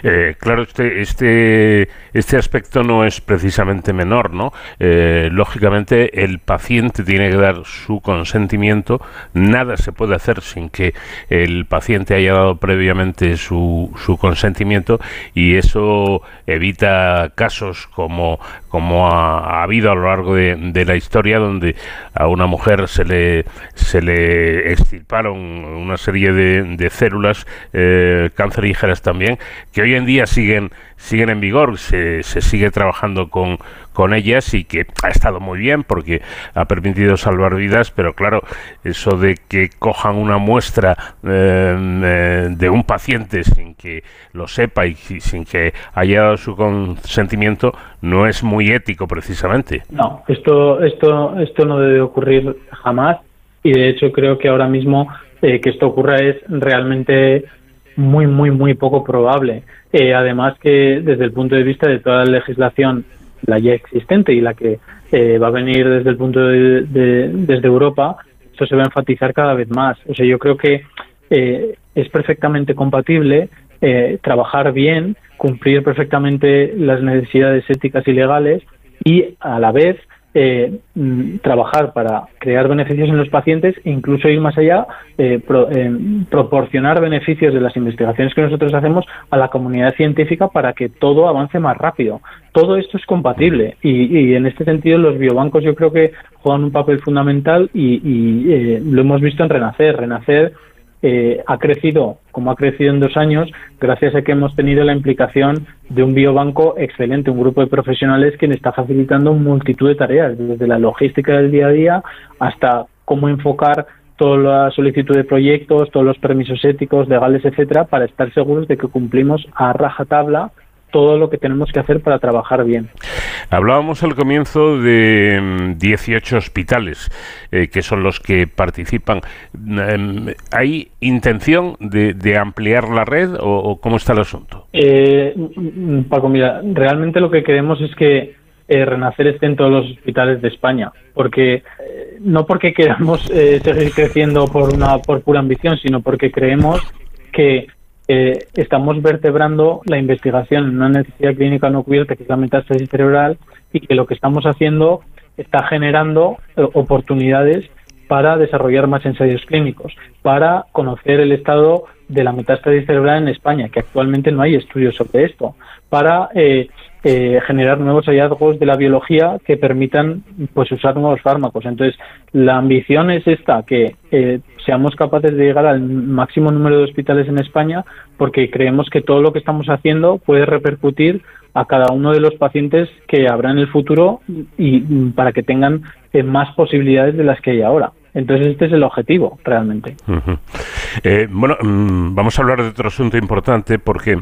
Eh, claro, este, este, este aspecto no es precisamente menor, ¿no? Eh, lógicamente el paciente tiene que dar su consentimiento, nada se puede hacer sin que el paciente haya dado previamente su, su consentimiento y eso evita casos como, como ha, habido a lo largo de, de la historia donde a una mujer se le, se le extirparon una serie de, células eh, cancerígenas también, que hoy en día siguen siguen en vigor, se, se sigue trabajando con, con ellas y que ha estado muy bien porque ha permitido salvar vidas, pero claro, eso de que cojan una muestra eh, eh, de un paciente sin que lo sepa y sin que haya dado su consentimiento no es muy ético precisamente. No, esto, esto, esto no debe ocurrir jamás y de hecho creo que ahora mismo eh, que esto ocurra es realmente muy, muy, muy poco probable. Eh, además que desde el punto de vista de toda la legislación, la ya existente y la que eh, va a venir desde el punto de, desde Europa, esto se va a enfatizar cada vez más. O sea, yo creo que eh, es perfectamente compatible trabajar bien, cumplir perfectamente las necesidades éticas y legales y a la vez eh, mm, trabajar para crear beneficios en los pacientes e incluso ir más allá, eh, eh, proporcionar beneficios de las investigaciones que nosotros hacemos a la comunidad científica para que todo avance más rápido. Todo esto es compatible y, en este sentido los biobancos yo creo que juegan un papel fundamental y, y lo hemos visto en Renacer. Renacer eh, ha crecido como ha crecido en dos años gracias a que hemos tenido la implicación de un biobanco excelente, un grupo de profesionales que está facilitando multitud de tareas, desde la logística del día a día hasta cómo enfocar toda la solicitud de proyectos, todos los permisos éticos, legales, etcétera, para estar seguros de que cumplimos a rajatabla todo lo que tenemos que hacer para trabajar bien. Hablábamos al comienzo de 18 mm, hospitales eh, que son los que participan. Em, ¿Hay intención de, ampliar la red o, cómo está el asunto? Eh, mm, Paco, mira, realmente lo que queremos es que eh, Renacer esté en todos los hospitales de España, porque eh, no porque queramos seguir creciendo por una por pura ambición, sino porque creemos que eh, estamos vertebrando la investigación en una necesidad clínica no cubierta, que es la metástasis cerebral, y que lo que estamos haciendo está generando eh, oportunidades para desarrollar más ensayos clínicos, para conocer el estado de la metástasis cerebral en España, que actualmente no hay estudios sobre esto, para eh, eh, generar nuevos hallazgos de la biología que permitan pues usar nuevos fármacos. Entonces, la ambición es esta, que eh, seamos capaces de llegar al máximo número de hospitales en España, porque creemos que todo lo que estamos haciendo puede repercutir a cada uno de los pacientes que habrá en el futuro y para que tengan eh, más posibilidades de las que hay ahora. Entonces este es el objetivo realmente. bueno, mm, vamos a hablar de otro asunto importante porque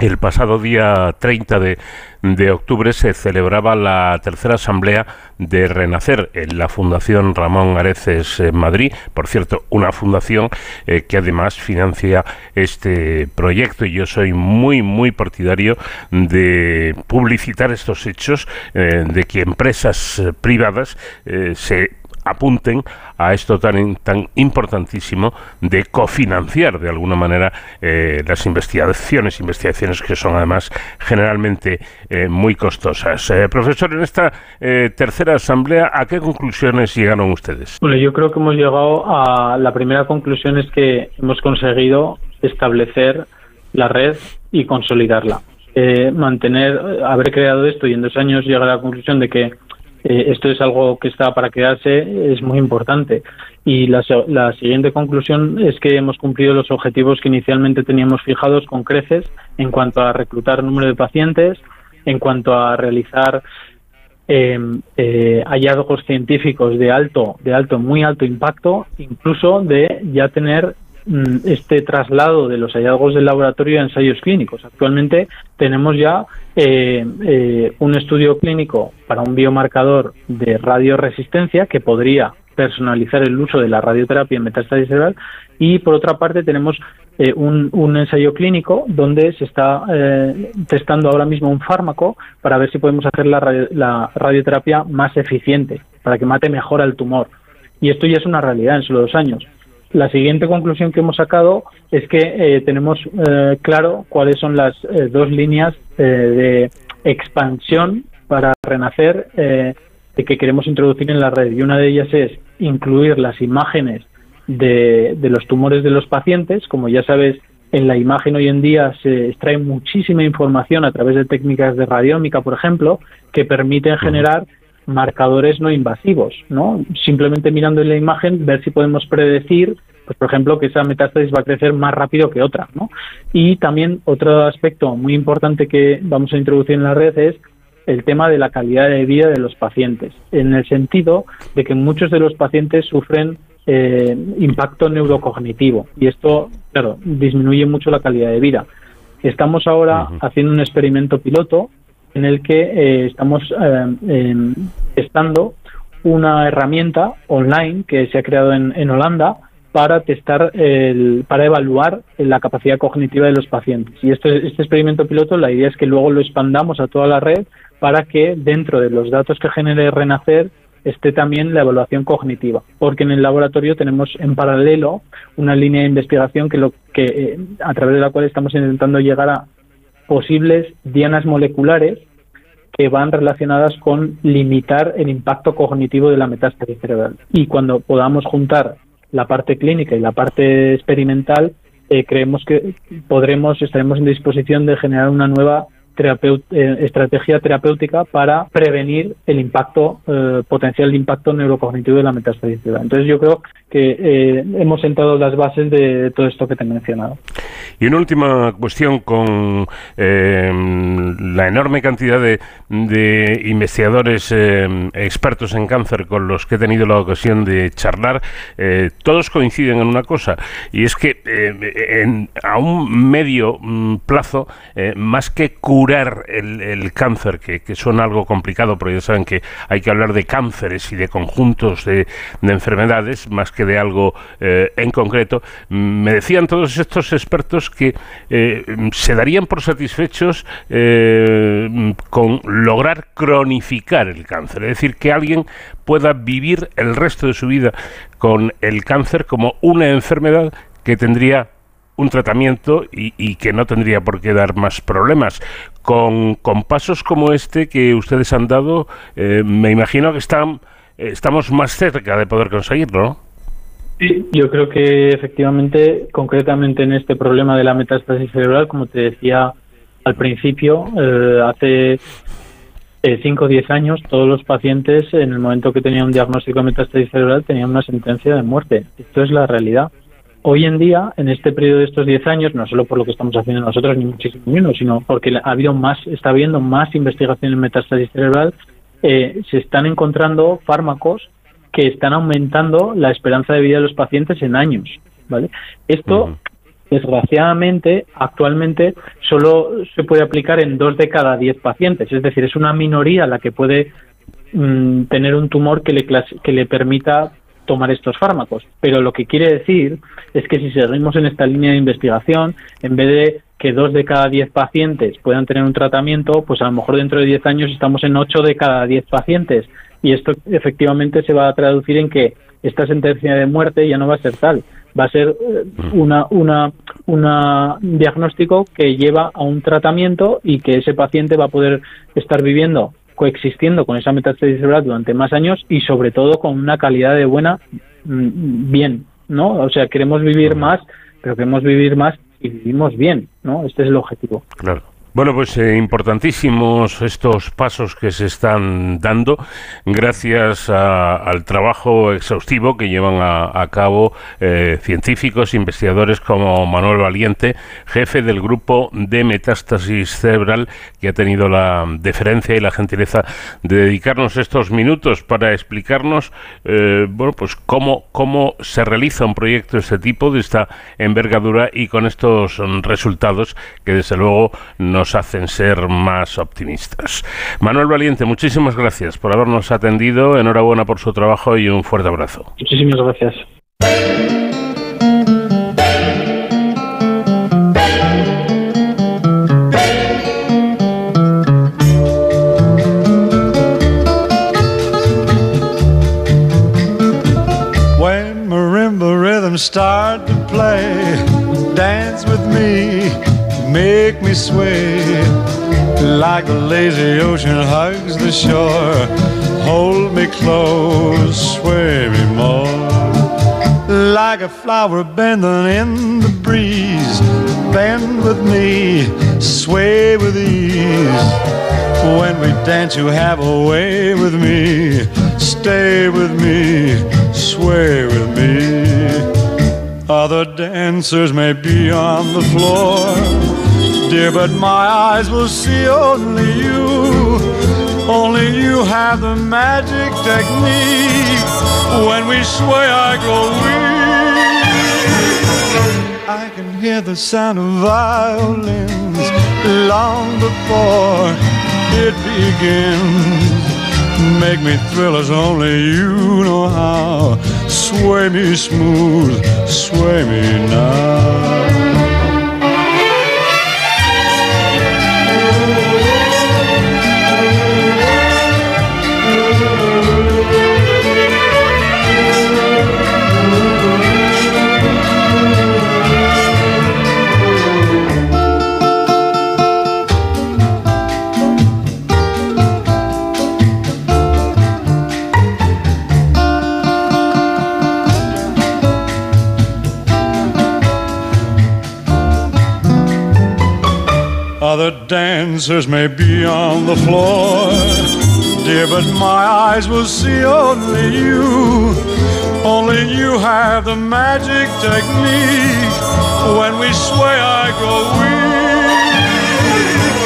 el pasado día 30 de, octubre se celebraba la tercera asamblea de Renacer en la Fundación Ramón Areces en Madrid. Por cierto, una fundación eh, que además financia este proyecto y yo soy muy, muy partidario de publicitar estos hechos, eh, de que empresas eh, privadas se apunten a esto tan, tan importantísimo de cofinanciar de alguna manera eh, las investigaciones, investigaciones que son además generalmente eh, muy costosas. Eh, profesor, en esta tercera asamblea, ¿a qué conclusiones llegaron ustedes? Bueno, yo creo que hemos llegado a la primera conclusión es que hemos conseguido establecer la red y consolidarla. mantener, haber creado esto y en dos años llegar a la conclusión de que eh, esto es algo que está para quedarse, es muy importante. Y la, la, siguiente conclusión es que hemos cumplido los objetivos que inicialmente teníamos fijados con creces en cuanto a reclutar número de pacientes, en cuanto a realizar em, eh, hallazgos científicos de alto, de alto, muy alto impacto, incluso de ya tener este traslado de los hallazgos del laboratorio a ensayos clínicos. Actualmente tenemos ya eh, eh, un estudio clínico para un biomarcador de radioresistencia que podría personalizar el uso de la radioterapia en metástasis cerebral y por otra parte tenemos eh, un, ensayo clínico donde se está testando ahora mismo un fármaco para ver si podemos hacer la, la radioterapia más eficiente, para que mate mejor al tumor. Y esto ya es una realidad en solo dos años. La siguiente conclusión que hemos sacado es que eh, tenemos eh, claro cuáles son las eh, dos líneas de expansión para renacer que queremos introducir en la red. Y una de ellas es incluir las imágenes de, de los tumores de los pacientes. Como ya sabes, en la imagen hoy en día se extrae muchísima información a través de técnicas de radiómica, por ejemplo, que permiten generar marcadores no invasivos, ¿no? Simplemente mirando en la imagen, ver si podemos predecir, pues por ejemplo, que esa metástasis va a crecer más rápido que otra, ¿no? Y también otro aspecto muy importante que vamos a introducir en la red es el tema de la calidad de vida de los pacientes, en el sentido de que muchos de los pacientes sufren eh, impacto neurocognitivo y esto, claro, disminuye mucho la calidad de vida. Estamos ahora haciendo un experimento piloto en el que eh, estamos eh, testando una herramienta online que se ha creado en, Holanda para testar, el, para evaluar la capacidad cognitiva de los pacientes. Y este, este experimento piloto, la idea es que luego lo expandamos a toda la red para que dentro de los datos que genere Renacer esté también la evaluación cognitiva, porque en el laboratorio tenemos en paralelo una línea de investigación que lo que eh, a través de la cual estamos intentando llegar a posibles dianas moleculares que van relacionadas con limitar el impacto cognitivo de la metástasis cerebral. Y cuando podamos juntar la parte clínica y la parte experimental, eh, creemos que podremos, estaremos en disposición de generar una nueva eh, estrategia terapéutica para prevenir el impacto, eh, potencial impacto neurocognitivo de la metástasis Entonces yo creo que eh, hemos sentado las bases de todo esto que te he mencionado. Y una última cuestión con la enorme cantidad de, investigadores expertos en cáncer con los que he tenido la ocasión de charlar, todos coinciden en una cosa, y es que a un medio mm, plazo, más que curar el, cáncer, que, que, suena algo complicado, pero ya saben que hay que hablar de cánceres y de conjuntos de, enfermedades más que de algo eh, en concreto. Me decían todos estos expertos que eh, se darían por satisfechos eh, con lograr cronificar el cáncer, es decir, que alguien pueda vivir el resto de su vida con el cáncer como una enfermedad que tendría un tratamiento y, que no tendría por qué dar más problemas. Con, con pasos como este que ustedes han dado, eh, me imagino que están, estamos más cerca de poder conseguirlo. Sí, yo creo que efectivamente, concretamente en este problema de la metástasis cerebral, como te decía al principio, eh, hace 5 o 10 años, todos los pacientes, en el momento que tenían un diagnóstico de metástasis cerebral, tenían una sentencia de muerte. Esto es la realidad. Hoy en día, en este periodo de estos 10 años, no solo por lo que estamos haciendo nosotros, ni muchísimo menos, sino porque ha habido más, está habiendo más investigación en metástasis cerebral, eh, se están encontrando fármacos que están aumentando la esperanza de vida de los pacientes en años. ¿vale? Esto, desgraciadamente, actualmente solo se puede aplicar en dos de cada diez pacientes, es decir, es una minoría la que puede mm, tener un tumor que le, que le permita tomar estos fármacos. Pero lo que quiere decir es que si seguimos en esta línea de investigación, en vez de que dos de cada diez pacientes puedan tener un tratamiento, pues a lo mejor dentro de diez años estamos en ocho de cada diez pacientes. Y esto efectivamente se va a traducir en que esta sentencia de muerte ya no va a ser tal, va a ser eh, una, una, una diagnóstico que lleva a un tratamiento y que ese paciente va a poder estar viviendo coexistiendo con esa metástasis cerebral durante más años y sobre todo con una calidad de buena mm, bien, ¿no? O sea, queremos vivir más, pero queremos vivir más y vivimos bien, ¿no? Este es el objetivo. Claro. Bueno, pues eh, importantísimos estos pasos que se están dando gracias al trabajo exhaustivo que llevan a, cabo eh, científicos, investigadores como Manuel Valiente, jefe del grupo de metástasis cerebral, que ha tenido la deferencia y la gentileza de dedicarnos estos minutos para explicarnos, eh, bueno, pues cómo, cómo se realiza un proyecto de este tipo, de esta envergadura y con estos resultados que desde luego no nos hacen ser más optimistas. Manuel Valiente, muchísimas gracias por habernos atendido, enhorabuena por su trabajo y un fuerte abrazo. Muchísimas gracias. When marimba rhythms start make me sway like the lazy ocean hugs the shore. Hold me close, sway me more. Like a flower bending in the breeze, bend with me, sway with ease. When we dance, you have a way with me. Stay with me, sway with me. Other dancers may be on the floor, dear, but my eyes will see only you. Only you have the magic technique. When we sway, I grow weak. I can hear the sound of violins long before it begins. Make me thrill as only you know how. Sway me smooth, sway me now. Other dancers may be on the floor, dear, but my eyes will see only you. Only you have the magic technique. When we sway, I grow weak.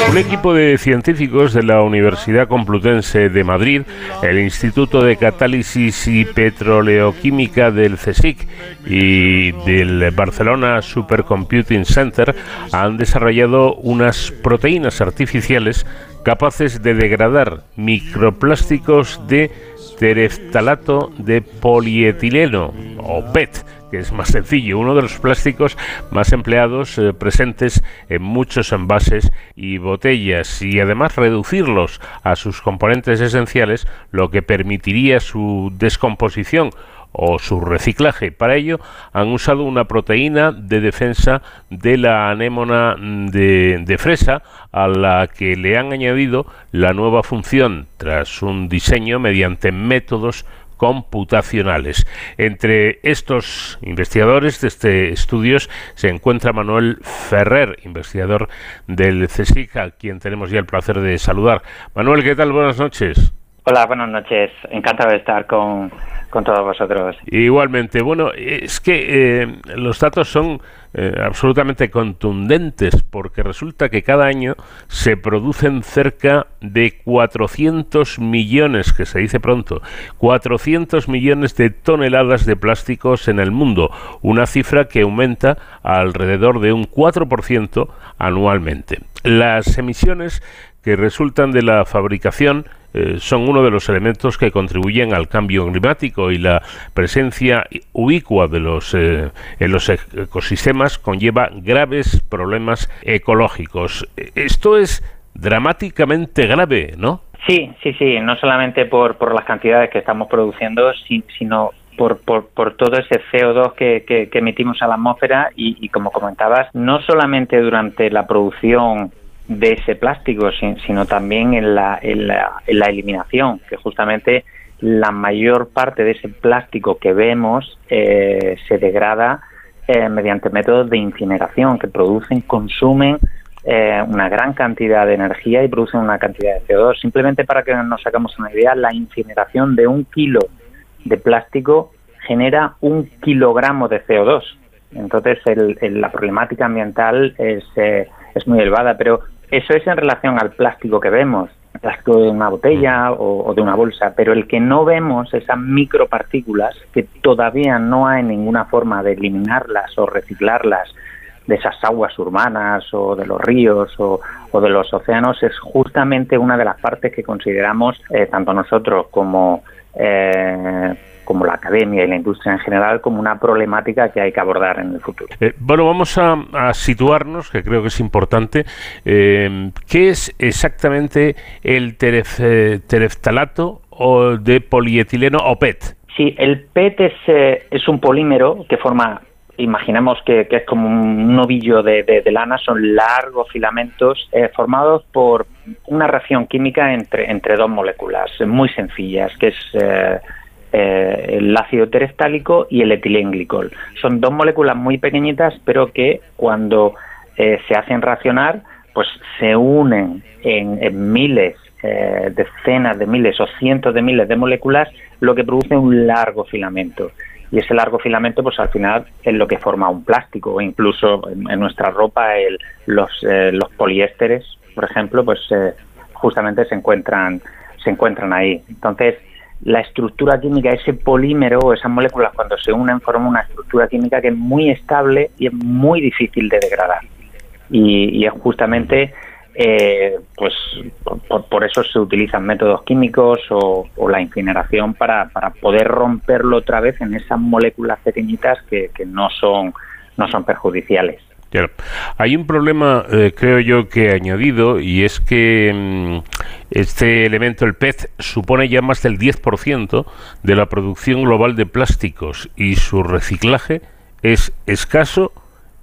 Un equipo de científicos de la Universidad Complutense de Madrid, el Instituto de Catálisis y Petroleoquímica del CSIC y del Barcelona Supercomputing Center han desarrollado unas proteínas artificiales capaces de degradar microplásticos de tereftalato de polietileno o PET que es más sencillo, uno de los plásticos más empleados eh, presentes en muchos envases y botellas y además reducirlos a sus componentes esenciales, lo que permitiría su descomposición o su reciclaje. Para ello han usado una proteína de defensa de la anémona de, de, fresa a la que le han añadido la nueva función tras un diseño mediante métodos computacionales. Entre estos investigadores de este estudios se encuentra Manuel Ferrer, investigador del CSIC, a quien tenemos ya el placer de saludar. Manuel, ¿qué tal? Buenas noches. Hola, buenas noches. Encantado de estar con, con todos vosotros. Igualmente. Bueno, es que eh, los datos son eh, absolutamente contundentes porque resulta que cada año se producen cerca de 400 millones, que se dice pronto, 400 millones de toneladas de plásticos en el mundo, una cifra que aumenta alrededor de un 4% anualmente. Las emisiones que resultan de la fabricación eh, son uno de los elementos que contribuyen al cambio climático y la presencia ubicua de los eh, en los ecosistemas conlleva graves problemas ecológicos. Esto es dramáticamente grave, ¿no? Sí, sí, sí, no solamente por, por las cantidades que estamos produciendo, sino por, por, por, todo ese CO2 que, que, emitimos a la atmósfera y, como comentabas, no solamente durante la producción de ese plástico, sino también en la, en la, en la eliminación, que justamente la mayor parte de ese plástico que vemos eh, se degrada eh, mediante métodos de incineración que producen, consumen eh, una gran cantidad de energía y producen una cantidad de CO2. Simplemente para que nos sacamos una idea, la incineración de un kilo de plástico genera un kilogramo de CO2. Entonces, el, la problemática ambiental es, es muy elevada, pero eso es en relación al plástico que vemos, el plástico de una botella o, de una bolsa, pero el que no vemos, esas micropartículas, que todavía no hay ninguna forma de eliminarlas o reciclarlas de esas aguas urbanas o de los ríos o, de los océanos, es justamente una de las partes que consideramos, eh, tanto nosotros como eh, como la academia y la industria en general, como una problemática que hay que abordar en el futuro. Eh, bueno, vamos a, situarnos, que creo que es importante. Eh, ¿Qué es exactamente el teref, eh, tereftalato o de polietileno o PET? Sí, el PET es, es un polímero que forma imaginemos que, es como un novillo de, lana, son largos filamentos formados por una reacción química entre, entre dos moléculas muy sencillas, que es eh, el ácido terestálico y el etilenglicol. Son dos moléculas muy pequeñitas, pero que cuando eh, se hacen reaccionar pues se unen en, miles, eh, decenas de miles o cientos de miles de moléculas, lo que produce un largo filamento. Y ese largo filamento, pues al final es lo que forma un plástico, o incluso en, nuestra ropa el, los, eh, los poliésteres, por ejemplo, pues eh, justamente se encuentran, se encuentran ahí. Entonces, la estructura química, ese polímero o esas moléculas cuando se unen forman una estructura química que es muy estable y es muy difícil de degradar y, es justamente eh, pues por, eso se utilizan métodos químicos o, la incineración para, para, poder romperlo otra vez en esas moléculas pequeñitas que, no son no son perjudiciales. Hay un problema, eh, creo yo, que he añadido y es que mm, este elemento, el PET, supone ya más del 10% de la producción global de plásticos y su reciclaje es escaso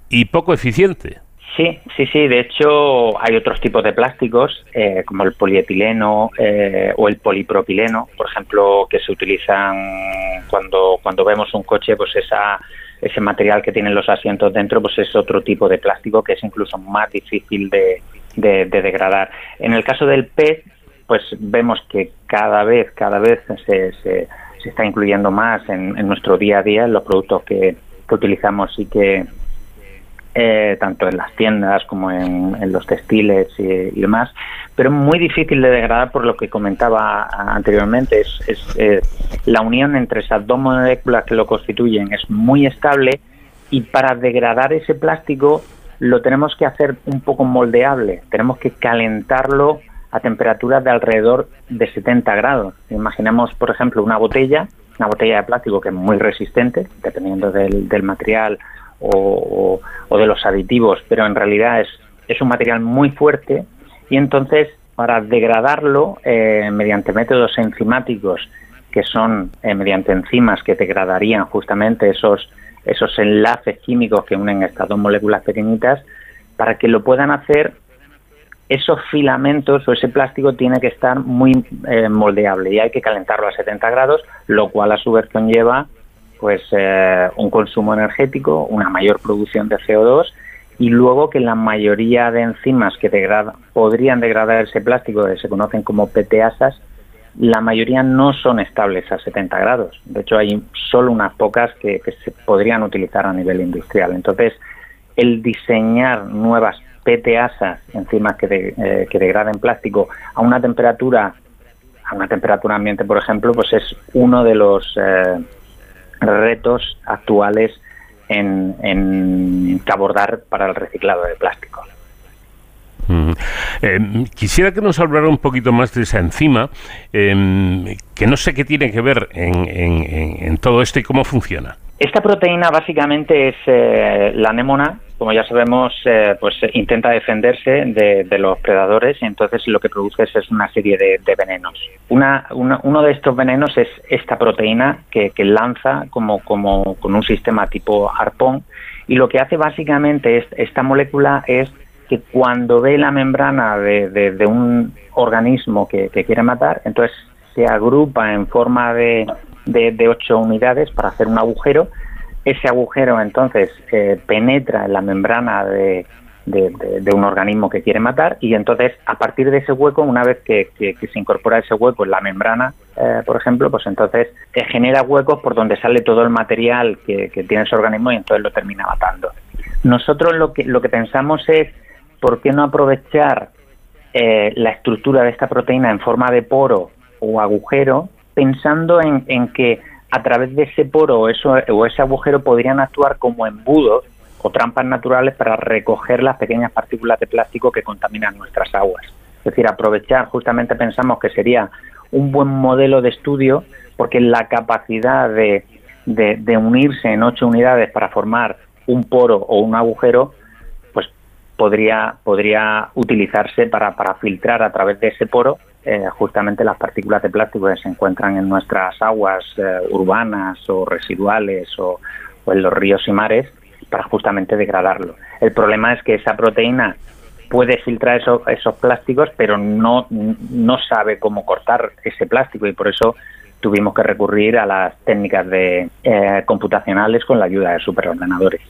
y poco eficiente. Sí, sí, sí. De hecho, hay otros tipos de plásticos, eh, como el polietileno eh, o el polipropileno, por ejemplo, que se utilizan cuando, cuando vemos un coche, pues esa, ese material que tienen los asientos dentro, pues es otro tipo de plástico que es incluso más difícil de, de, degradar. En el caso del PET, pues vemos que cada vez, cada vez se, se, se está incluyendo más en, en, nuestro día a día, en los productos que, que utilizamos y que eh, tanto en las tiendas como en, los textiles y, demás, pero muy difícil de degradar por lo que comentaba anteriormente. Es, eh, la unión entre esas dos moléculas que lo constituyen es muy estable y para degradar ese plástico lo tenemos que hacer un poco moldeable, tenemos que calentarlo a temperaturas de alrededor de 70 grados. Imaginemos, por ejemplo, una botella, una botella de plástico que es muy resistente, dependiendo del, del material o, de los aditivos, pero en realidad es, un material muy fuerte y entonces para degradarlo eh, mediante métodos enzimáticos que son eh, mediante enzimas que degradarían justamente esos, esos enlaces químicos que unen estas dos moléculas pequeñitas, para que lo puedan hacer, esos filamentos o ese plástico tiene que estar muy eh, moldeable y hay que calentarlo a 70 grados, lo cual a su vez conlleva pues eh, un consumo energético, una mayor producción de CO2 y luego que la mayoría de enzimas que podrían degradar ese plástico, que se conocen como PTASas, la mayoría no son estables a 70 grados. De hecho, hay solo unas pocas que, se podrían utilizar a nivel industrial. Entonces, el diseñar nuevas PTASas, enzimas que, eh, que degraden plástico a una temperatura, a una temperatura ambiente, por ejemplo, pues es uno de los eh, retos actuales en, en que abordar para el reciclado de plástico. Eh, quisiera que nos hablara un poquito más de esa enzima, em, que no sé qué tiene que ver en, en, todo esto y cómo funciona. Esta proteína básicamente es eh, la anémona, como ya sabemos, eh, pues intenta defenderse de, los predadores y entonces lo que produce es una serie de, venenos. Una, uno de estos venenos es esta proteína que, lanza como, como con un sistema tipo arpón y lo que hace básicamente es, esta molécula es que cuando ve la membrana de, un organismo que, quiere matar, entonces se agrupa en forma de, de ocho unidades para hacer un agujero ese agujero entonces eh, penetra en la membrana de, un organismo que quiere matar y entonces a partir de ese hueco, una vez que, se incorpora ese hueco en la membrana, eh, por ejemplo, pues entonces eh, genera huecos por donde sale todo el material que, tiene ese organismo y entonces lo termina matando. Nosotros lo que, lo que pensamos es, ¿por qué no aprovechar la estructura de esta proteína en forma de poro o agujero pensando en, en que a través de ese poro o, ese agujero podrían actuar como embudos o trampas naturales para recoger las pequeñas partículas de plástico que contaminan nuestras aguas. Es decir, aprovechar, justamente pensamos que sería un buen modelo de estudio porque la capacidad de, unirse en ocho unidades para formar un poro o un agujero, pues podría, podría utilizarse para filtrar a través de ese poro eh, justamente las partículas de plástico que se encuentran en nuestras aguas eh, urbanas o residuales o, en los ríos y mares para justamente degradarlo. El problema es que esa proteína puede filtrar esos plásticos, pero no, no sabe cómo cortar ese plástico y por eso tuvimos que recurrir a las técnicas de eh, computacionales con la ayuda de superordenadores.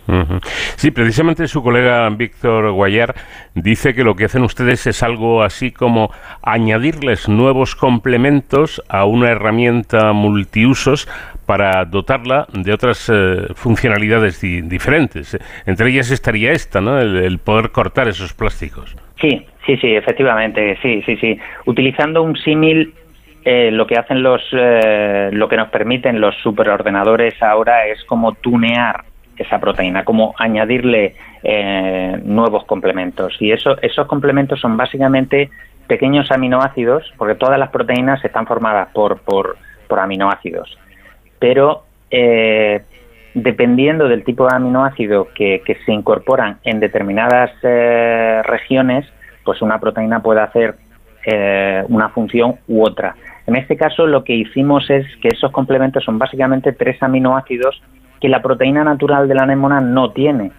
Sí, precisamente su colega Víctor Guayar dice que lo que hacen ustedes es algo así como añadirles nuevos complementos a una herramienta multiusos para dotarla de otras eh, funcionalidades diferentes. Entre ellas estaría esta, ¿no? el poder cortar esos plásticos. Sí, sí, sí, efectivamente, sí, sí, sí. Utilizando un símil eh, lo que hacen los, eh, lo que nos permiten los superordenadores ahora es como tunear esa proteína, como añadirle eh, nuevos complementos. Y eso, esos complementos son básicamente pequeños aminoácidos, porque todas las proteínas están formadas por, por, aminoácidos. Pero dependiendo del tipo de aminoácido que, que se incorporan en determinadas regiones, pues una proteína puede hacer una función u otra. En este caso lo que hicimos es que esos complementos son básicamente tres aminoácidos que la proteína natural de la anémona no tiene.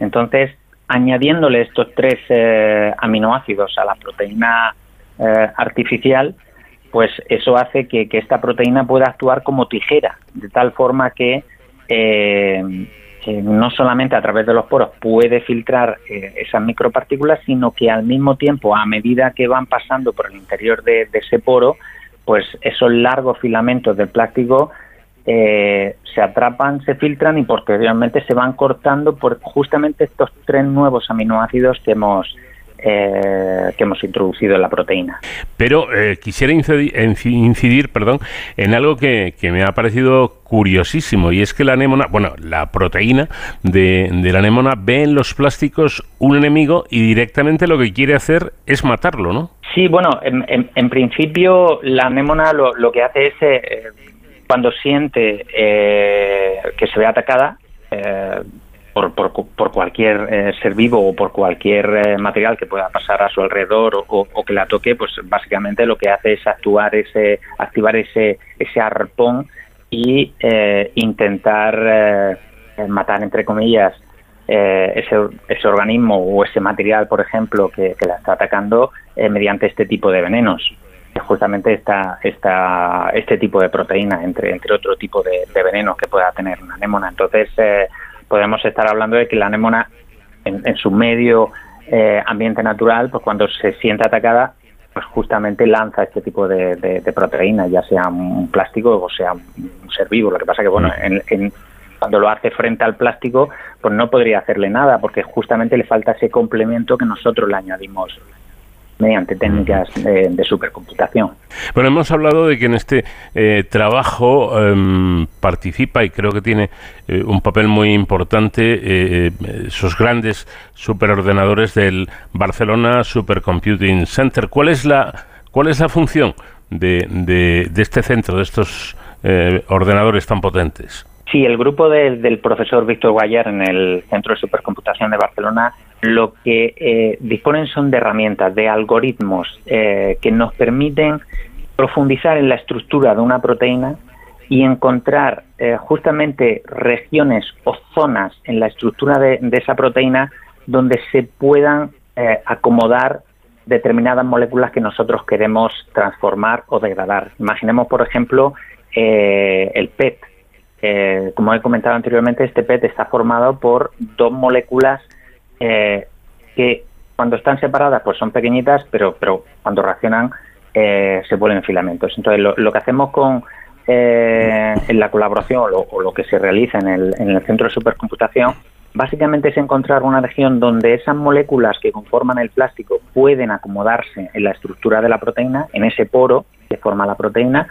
Entonces, añadiéndole estos tres eh, aminoácidos a la proteína eh, artificial, pues eso hace que, esta proteína pueda actuar como tijera, de tal forma que eh, no solamente a través de los poros puede filtrar esas micropartículas, sino que al mismo tiempo, a medida que van pasando por el interior de ese poro, pues esos largos filamentos de plástico eh, se atrapan, se filtran y posteriormente se van cortando por justamente estos tres nuevos aminoácidos que hemos eh, que hemos introducido en la proteína. Pero eh, quisiera incidir, perdón, en algo que, me ha parecido curiosísimo y es que la anémona, bueno, la proteína de, la anémona ve en los plásticos un enemigo y directamente lo que quiere hacer es matarlo, ¿no? Sí, bueno, en, principio la anémona lo, que hace es, eh, cuando siente que se ve atacada, por, por, cualquier eh, ser vivo o por cualquier eh, material que pueda pasar a su alrededor o, que la toque, pues básicamente lo que hace es actuar ese, activar ese, ese arpón y eh, intentar matar, entre comillas, ese, ese organismo o ese material, por ejemplo, que, la está atacando mediante este tipo de venenos justamente esta, esta, este tipo de proteína, entre, entre otro tipo de, de venenos que pueda tener una anémona. Entonces, podemos estar hablando de que la anémona en, su medio eh, ambiente natural, pues cuando se siente atacada, pues justamente lanza este tipo de, de, proteína, ya sea un plástico o sea un ser vivo. Lo que pasa que, bueno, mm. cuando lo hace frente al plástico, pues no podría hacerle nada, porque justamente le falta ese complemento que nosotros le añadimos mediante técnicas de, supercomputación. Bueno, hemos hablado de que en este eh, trabajo em, participa y creo que tiene eh, un papel muy importante eh, esos grandes superordenadores del Barcelona Supercomputing Center. ¿Cuál es la, cuál es la función de, de este centro, de estos ordenadores tan potentes? Sí, el grupo del profesor Víctor Guayar en el Centro de Supercomputación de Barcelona lo que eh, disponen son de herramientas, de algoritmos eh, que nos permiten profundizar en la estructura de una proteína y encontrar eh, justamente regiones o zonas en la estructura de, esa proteína donde se puedan acomodar determinadas moléculas que nosotros queremos transformar o degradar. Imaginemos, por ejemplo, el PET, eh, como he comentado anteriormente, este PET está formado por dos moléculas eh, que cuando están separadas pues son pequeñitas, pero, pero cuando reaccionan eh, se vuelven filamentos. Entonces lo, que hacemos con en la colaboración o lo, que se realiza en el, en el centro de supercomputación básicamente es encontrar una región donde esas moléculas que conforman el plástico pueden acomodarse en la estructura de la proteína, en ese poro que forma la proteína,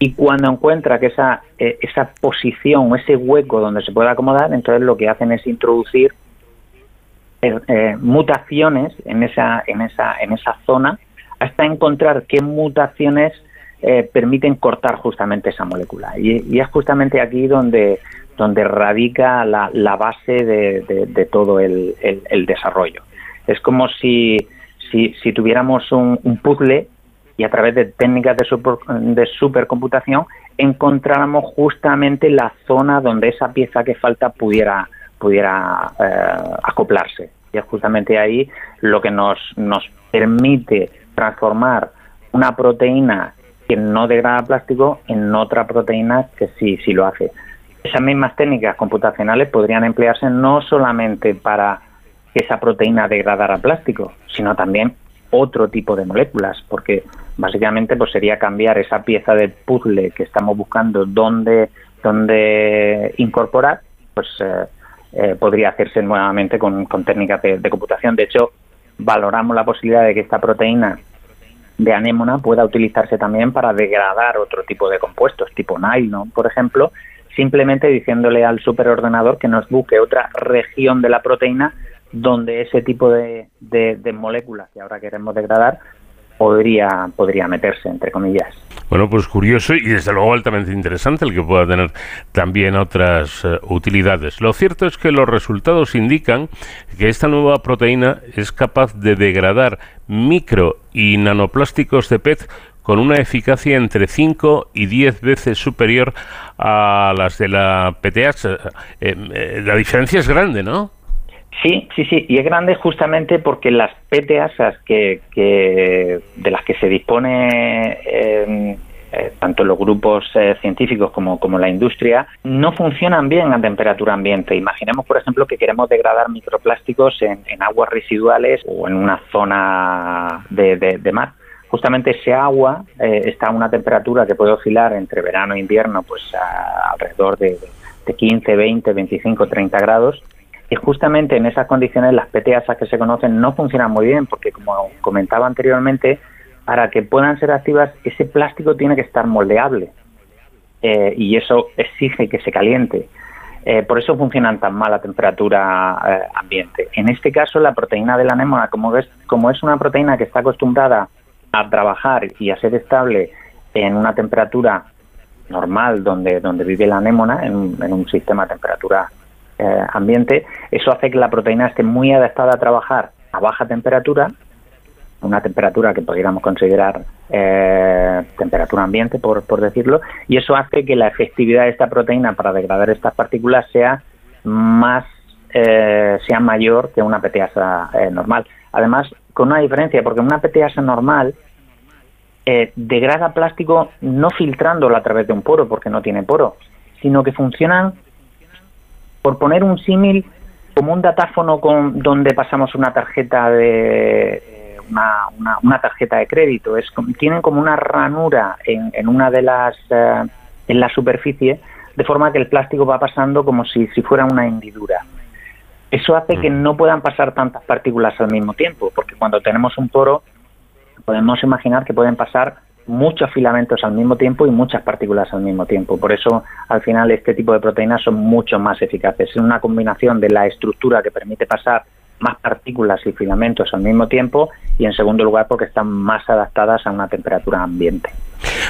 y cuando encuentra que esa, eh, esa posición ese hueco donde se puede acomodar, entonces lo que hacen es introducir eh, eh, mutaciones en esa, en, esa, en esa zona hasta encontrar qué mutaciones permiten cortar justamente esa molécula. Y, es justamente aquí donde, donde radica la, la base de, todo el, el, desarrollo. Es como si, si, si tuviéramos un puzzle y a través de técnicas de, de supercomputación encontráramos justamente la zona donde esa pieza que falta pudiera, pudiera eh, acoplarse. Y es justamente ahí lo que nos, nos permite transformar una proteína que no degrada plástico en otra proteína que sí, sí lo hace. Esas mismas técnicas computacionales podrían emplearse no solamente para que esa proteína degradara plástico, sino también otro tipo de moléculas, porque básicamente pues sería cambiar esa pieza del puzzle que estamos buscando dónde, dónde incorporar, pues eh, eh, podría hacerse nuevamente con, técnicas de, computación. De hecho, valoramos la posibilidad de que esta proteína de anémona pueda utilizarse también para degradar otro tipo de compuestos, tipo nylon, por ejemplo, simplemente diciéndole al superordenador que nos busque otra región de la proteína donde ese tipo de, de moléculas que ahora queremos degradar podría, podría meterse, entre comillas. Bueno, pues curioso y desde luego altamente interesante el que pueda tener también otras eh, utilidades. Lo cierto es que los resultados indican que esta nueva proteína es capaz de degradar micro y nanoplásticos de PET con una eficacia entre 5 y 10 veces superior a las de la PTH. Eh, eh, la diferencia es grande, ¿no? Sí, sí, sí, y es grande justamente porque las PTASas que, que de las que se dispone eh, eh, tanto los grupos eh, científicos como, como la industria no funcionan bien a temperatura ambiente. Imaginemos, por ejemplo, que queremos degradar microplásticos en, aguas residuales o en una zona de, de, mar justamente ese agua está a una temperatura que puede oscilar entre verano e invierno, pues alrededor de, de 15, 20, 25, 30 grados y justamente en esas condiciones las PTASas que se conocen no funcionan muy bien porque, como comentaba anteriormente, para que puedan ser activas ese plástico tiene que estar moldeable eh, y eso exige que se caliente. Eh, por eso funcionan tan mal a temperatura eh, ambiente. En este caso, la proteína de la anémona, como es, como es una proteína que está acostumbrada a trabajar y a ser estable en una temperatura normal donde, donde vive la anémona, en, en un sistema de temperatura eh, ambiente, eso hace que la proteína esté muy adaptada a trabajar a baja temperatura, una temperatura que pudiéramos considerar eh, temperatura ambiente, por, por decirlo, y eso hace que la efectividad de esta proteína para degradar estas partículas sea más eh, sea mayor que una PTasa normal. Además, con una diferencia, porque una PTasa normal degrada plástico no filtrándolo a través de un poro, porque no tiene poro, sino que funcionan por poner un símil, como un datáfono con, donde pasamos una tarjeta de eh, una, una, tarjeta de crédito, es tienen como una ranura en, en una de las eh, en la superficie, de forma que el plástico va pasando como si, si fuera una hendidura. Eso hace que mm. no puedan pasar tantas partículas al mismo tiempo, porque cuando tenemos un poro podemos imaginar que pueden pasar muchos filamentos al mismo tiempo y muchas partículas al mismo tiempo. Por eso, al final, este tipo de proteínas son mucho más eficaces. Es una combinación de la estructura que permite pasar más partículas y filamentos al mismo tiempo y, en segundo lugar, porque están más adaptadas a una temperatura ambiente.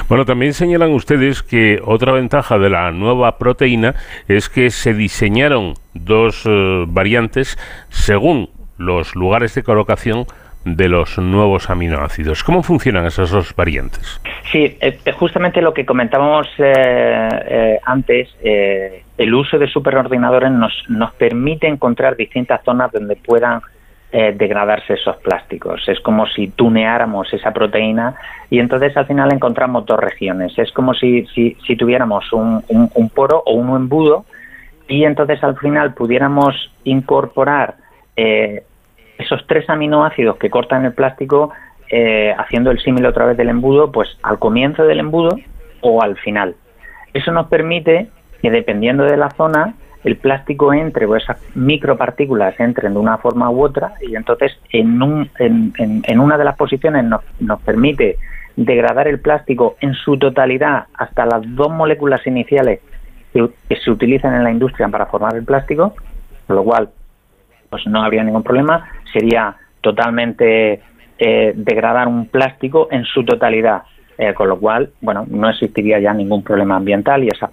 Bueno, también señalan ustedes que otra ventaja de la nueva proteína es que se diseñaron dos eh, variantes según los lugares de colocación de los nuevos aminoácidos. ¿Cómo funcionan esas dos variantes? Sí, eh, eh, justamente lo que comentábamos eh, antes, el uso de superordenadores nos, nos permite encontrar distintas zonas donde puedan degradarse esos plásticos. Es como si tuneáramos esa proteína y entonces al final encontramos dos regiones. Es como si, si, tuviéramos un, un, poro o un embudo y entonces al final pudiéramos incorporar eh, esos tres aminoácidos que cortan el plástico, eh, haciendo el símil otra vez del embudo, pues al comienzo del embudo o al final. Eso nos permite que dependiendo de la zona, el plástico entre o esas micropartículas entren de una forma u otra y entonces en, un, en, en, una de las posiciones nos, nos permite degradar el plástico en su totalidad hasta las dos moléculas iniciales que, que se utilizan en la industria para formar el plástico, con lo cual pues no habría ningún problema, sería totalmente eh, degradar un plástico en su totalidad. Eh, con lo cual, bueno, no existiría ya ningún problema ambiental y esas,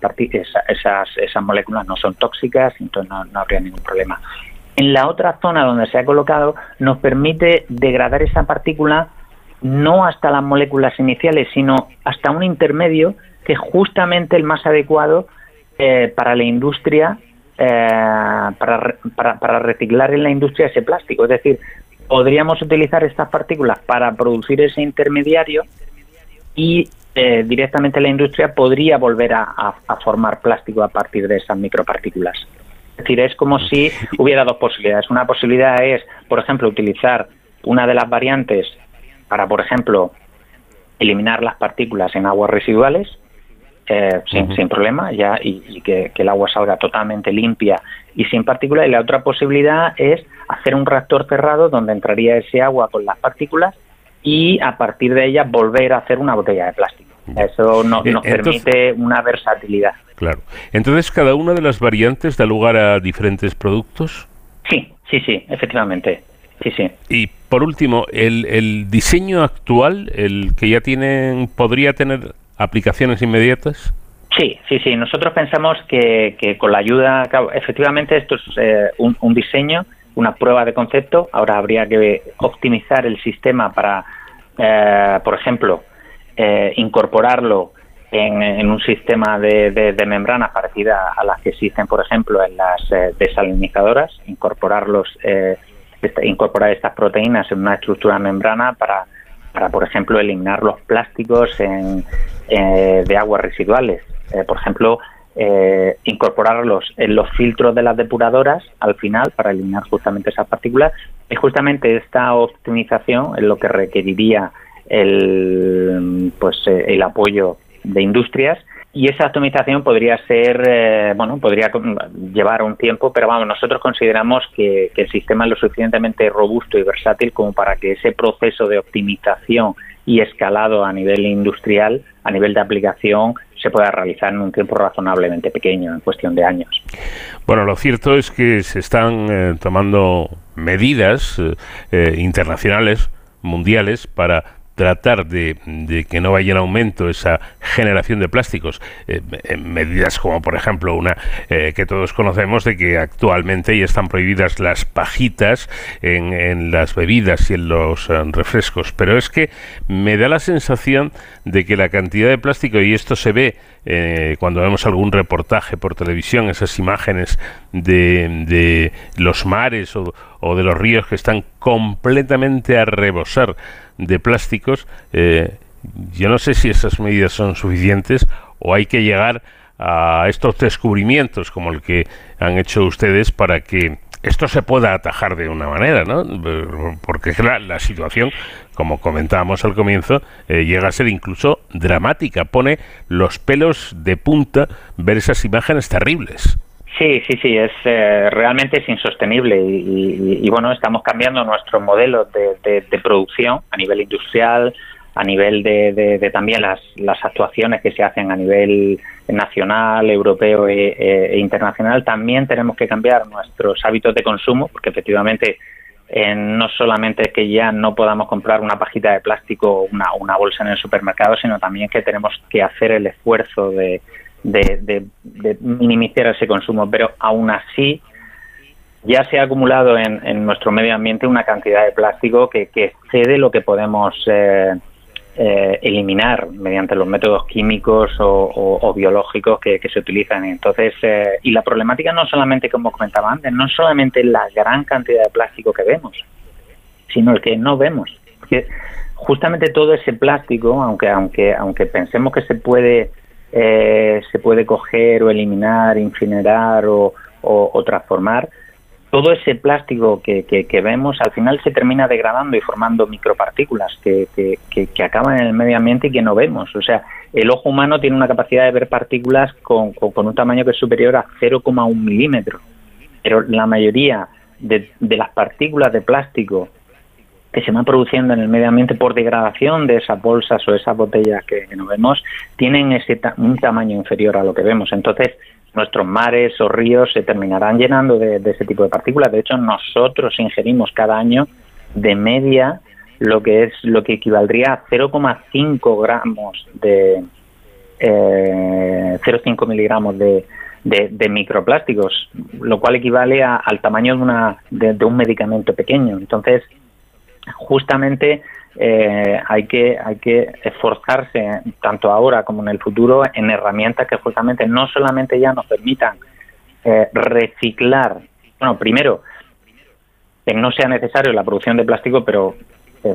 esas, esas moléculas no son tóxicas, entonces no, no habría ningún problema. En la otra zona donde se ha colocado nos permite degradar esa partícula no hasta las moléculas iniciales, sino hasta un intermedio que es justamente el más adecuado eh, para la industria eh, para, para, para reciclar en la industria ese plástico. Es decir, podríamos utilizar estas partículas para producir ese intermediario y eh, directamente la industria podría volver a, formar plástico a partir de esas micropartículas. Es decir, es como si hubiera dos posibilidades. Una posibilidad es, por ejemplo, utilizar una de las variantes para, por ejemplo, eliminar las partículas en aguas residuales eh, sin, problema ya y, que, el agua salga totalmente limpia y sin partículas. Y la otra posibilidad es hacer un reactor cerrado donde entraría ese agua con las partículas y a partir de ella volver a hacer una botella de plástico. Eso no, nos permite una versatilidad. Claro. Entonces, ¿cada una de las variantes da lugar a diferentes productos? Sí, sí, sí, efectivamente. Sí, sí. Y por último, el, el diseño actual, el que ya tienen, podría tener aplicaciones inmediatas. Sí, sí, sí. Nosotros pensamos que, que con la ayuda, efectivamente, esto es eh, un, un, diseño, una prueba de concepto. Ahora habría que optimizar el sistema para, eh, por ejemplo, eh, incorporarlo en, un sistema de, de, membranas parecida a las que existen, por ejemplo, en las eh, desalinizadoras, incorporarlos, eh, incorporar estas proteínas en una estructura membrana para, para por ejemplo, eliminar los plásticos en, de aguas residuales. por ejemplo, incorporarlos en los filtros de las depuradoras al final para eliminar justamente esas partículas. Y justamente esta optimización es lo que requeriría el, pues, eh, el apoyo de industrias y esa atomización podría ser, eh, bueno, podría llevar un tiempo, pero vamos, nosotros consideramos que, el sistema es lo suficientemente robusto y versátil como para que ese proceso de optimización y escalado a nivel industrial, a nivel de aplicación, se pueda realizar en un tiempo razonablemente pequeño, en cuestión de años. Bueno, lo cierto es que se están eh, tomando medidas internacionales, mundiales, para tratar de, que no vaya en aumento esa generación de plásticos, eh, en medidas como por ejemplo una eh, que todos conocemos de que actualmente ya están prohibidas las pajitas en, las bebidas y en los eh, refrescos, pero es que me da la sensación de que la cantidad de plástico, y esto se ve cuando vemos algún reportaje por televisión, esas imágenes de, de los mares o, o de los ríos que están completamente a rebosar de plásticos, eh, yo no sé si esas medidas son suficientes o hay que llegar a estos descubrimientos como el que han hecho ustedes para que esto se pueda atajar de una manera, ¿no? Porque la, la situación, como comentábamos al comienzo, eh, llega a ser incluso dramática. Pone los pelos de punta ver esas imágenes terribles. Sí, sí, sí, es eh, realmente es insostenible y, bueno, estamos cambiando nuestro modelo de, producción a nivel industrial, a nivel de, también las, las, actuaciones que se hacen a nivel nacional, europeo e, e, e internacional. También tenemos que cambiar nuestros hábitos de consumo, porque efectivamente no solamente es que ya no podamos comprar una pajita de plástico o una, una bolsa en el supermercado, sino también que tenemos que hacer el esfuerzo de de, minimizar ese consumo, pero aún así ya se ha acumulado en, nuestro medio ambiente una cantidad de plástico que, excede lo que podemos eh, eh, eliminar mediante los métodos químicos o, biológicos que, se utilizan. Entonces, eh, y la problemática no solamente, como comentaba antes, no solamente la gran cantidad de plástico que vemos, sino el que no vemos. Porque justamente todo ese plástico, aunque, aunque, aunque pensemos que se puede eh, se puede coger o eliminar, incinerar o, transformar, todo ese plástico que, que, vemos al final se termina degradando y formando micropartículas que, que, acaban en el medio ambiente y que no vemos. O sea, el ojo humano tiene una capacidad de ver partículas con, con, un tamaño que es superior a 0,1 milímetro, pero la mayoría de, de las partículas de plástico que se van produciendo en el medio ambiente por degradación de esas bolsas o esas botellas que, no vemos tienen ese un tamaño inferior a lo que vemos. Entonces, nuestros mares o ríos se terminarán llenando de, ese tipo de partículas. De hecho, nosotros ingerimos cada año de media lo que es lo que equivaldría a 0,5 gramos de eh, 0,5 miligramos de, de, microplásticos, lo cual equivale al tamaño de, una, de, un medicamento pequeño. Entonces, justamente eh, hay que hay que esforzarse tanto ahora como en el futuro en herramientas que justamente no solamente ya nos permitan eh, reciclar. Bueno primero que no sea necesario la producción de plástico pero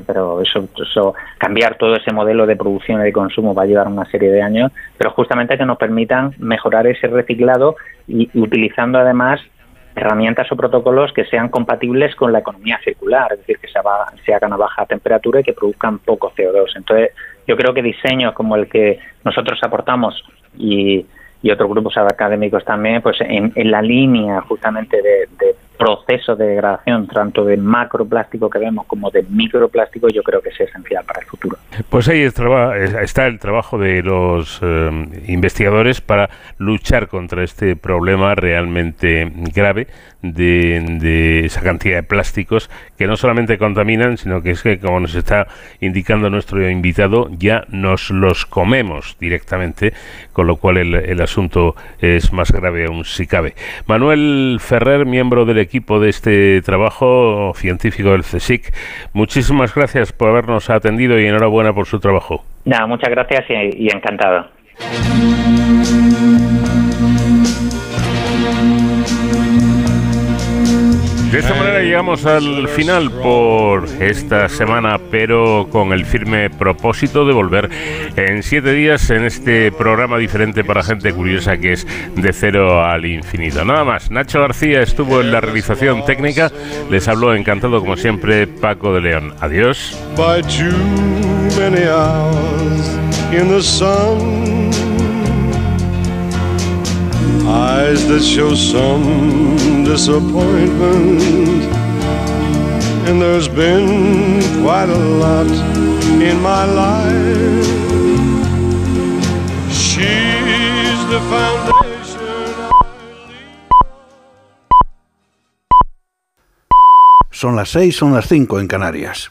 pero eso, eso, cambiar todo ese modelo de producción y de consumo va a llevar una serie de años, pero justamente que nos permitan mejorar ese reciclado y utilizando además herramientas o protocolos que sean compatibles con la economía circular, es decir, que se, hagan a baja temperatura y que produzcan poco CO2. Entonces, yo creo que diseños como el que nosotros aportamos y, otros grupos académicos también, pues en, la línea justamente de, de proceso de degradación, tanto de macroplástico que vemos como de microplástico, yo creo que es esencial para el futuro. Pues ahí está el trabajo de los eh, investigadores para luchar contra este problema realmente grave de, esa cantidad de plásticos que no solamente contaminan, sino que es que, como nos está indicando nuestro invitado, ya nos los comemos directamente, con lo cual el, asunto es más grave aún si cabe. Manuel Ferrer, miembro del equipo de este trabajo científico del CSIC. Muchísimas gracias por habernos atendido y enhorabuena por su trabajo. Nada, muchas gracias y, y encantado. De esta manera llegamos al final por esta semana, pero con el firme propósito de volver en siete días en este programa diferente para gente curiosa que es de cero al infinito. Nada más, Nacho García estuvo en la realización técnica, les habló encantado como siempre Paco de León. Adiós. Eyes that show some disappointment. And there's been quite a lot in my life. She's the foundation. Son las seis, son las cinco en Canarias.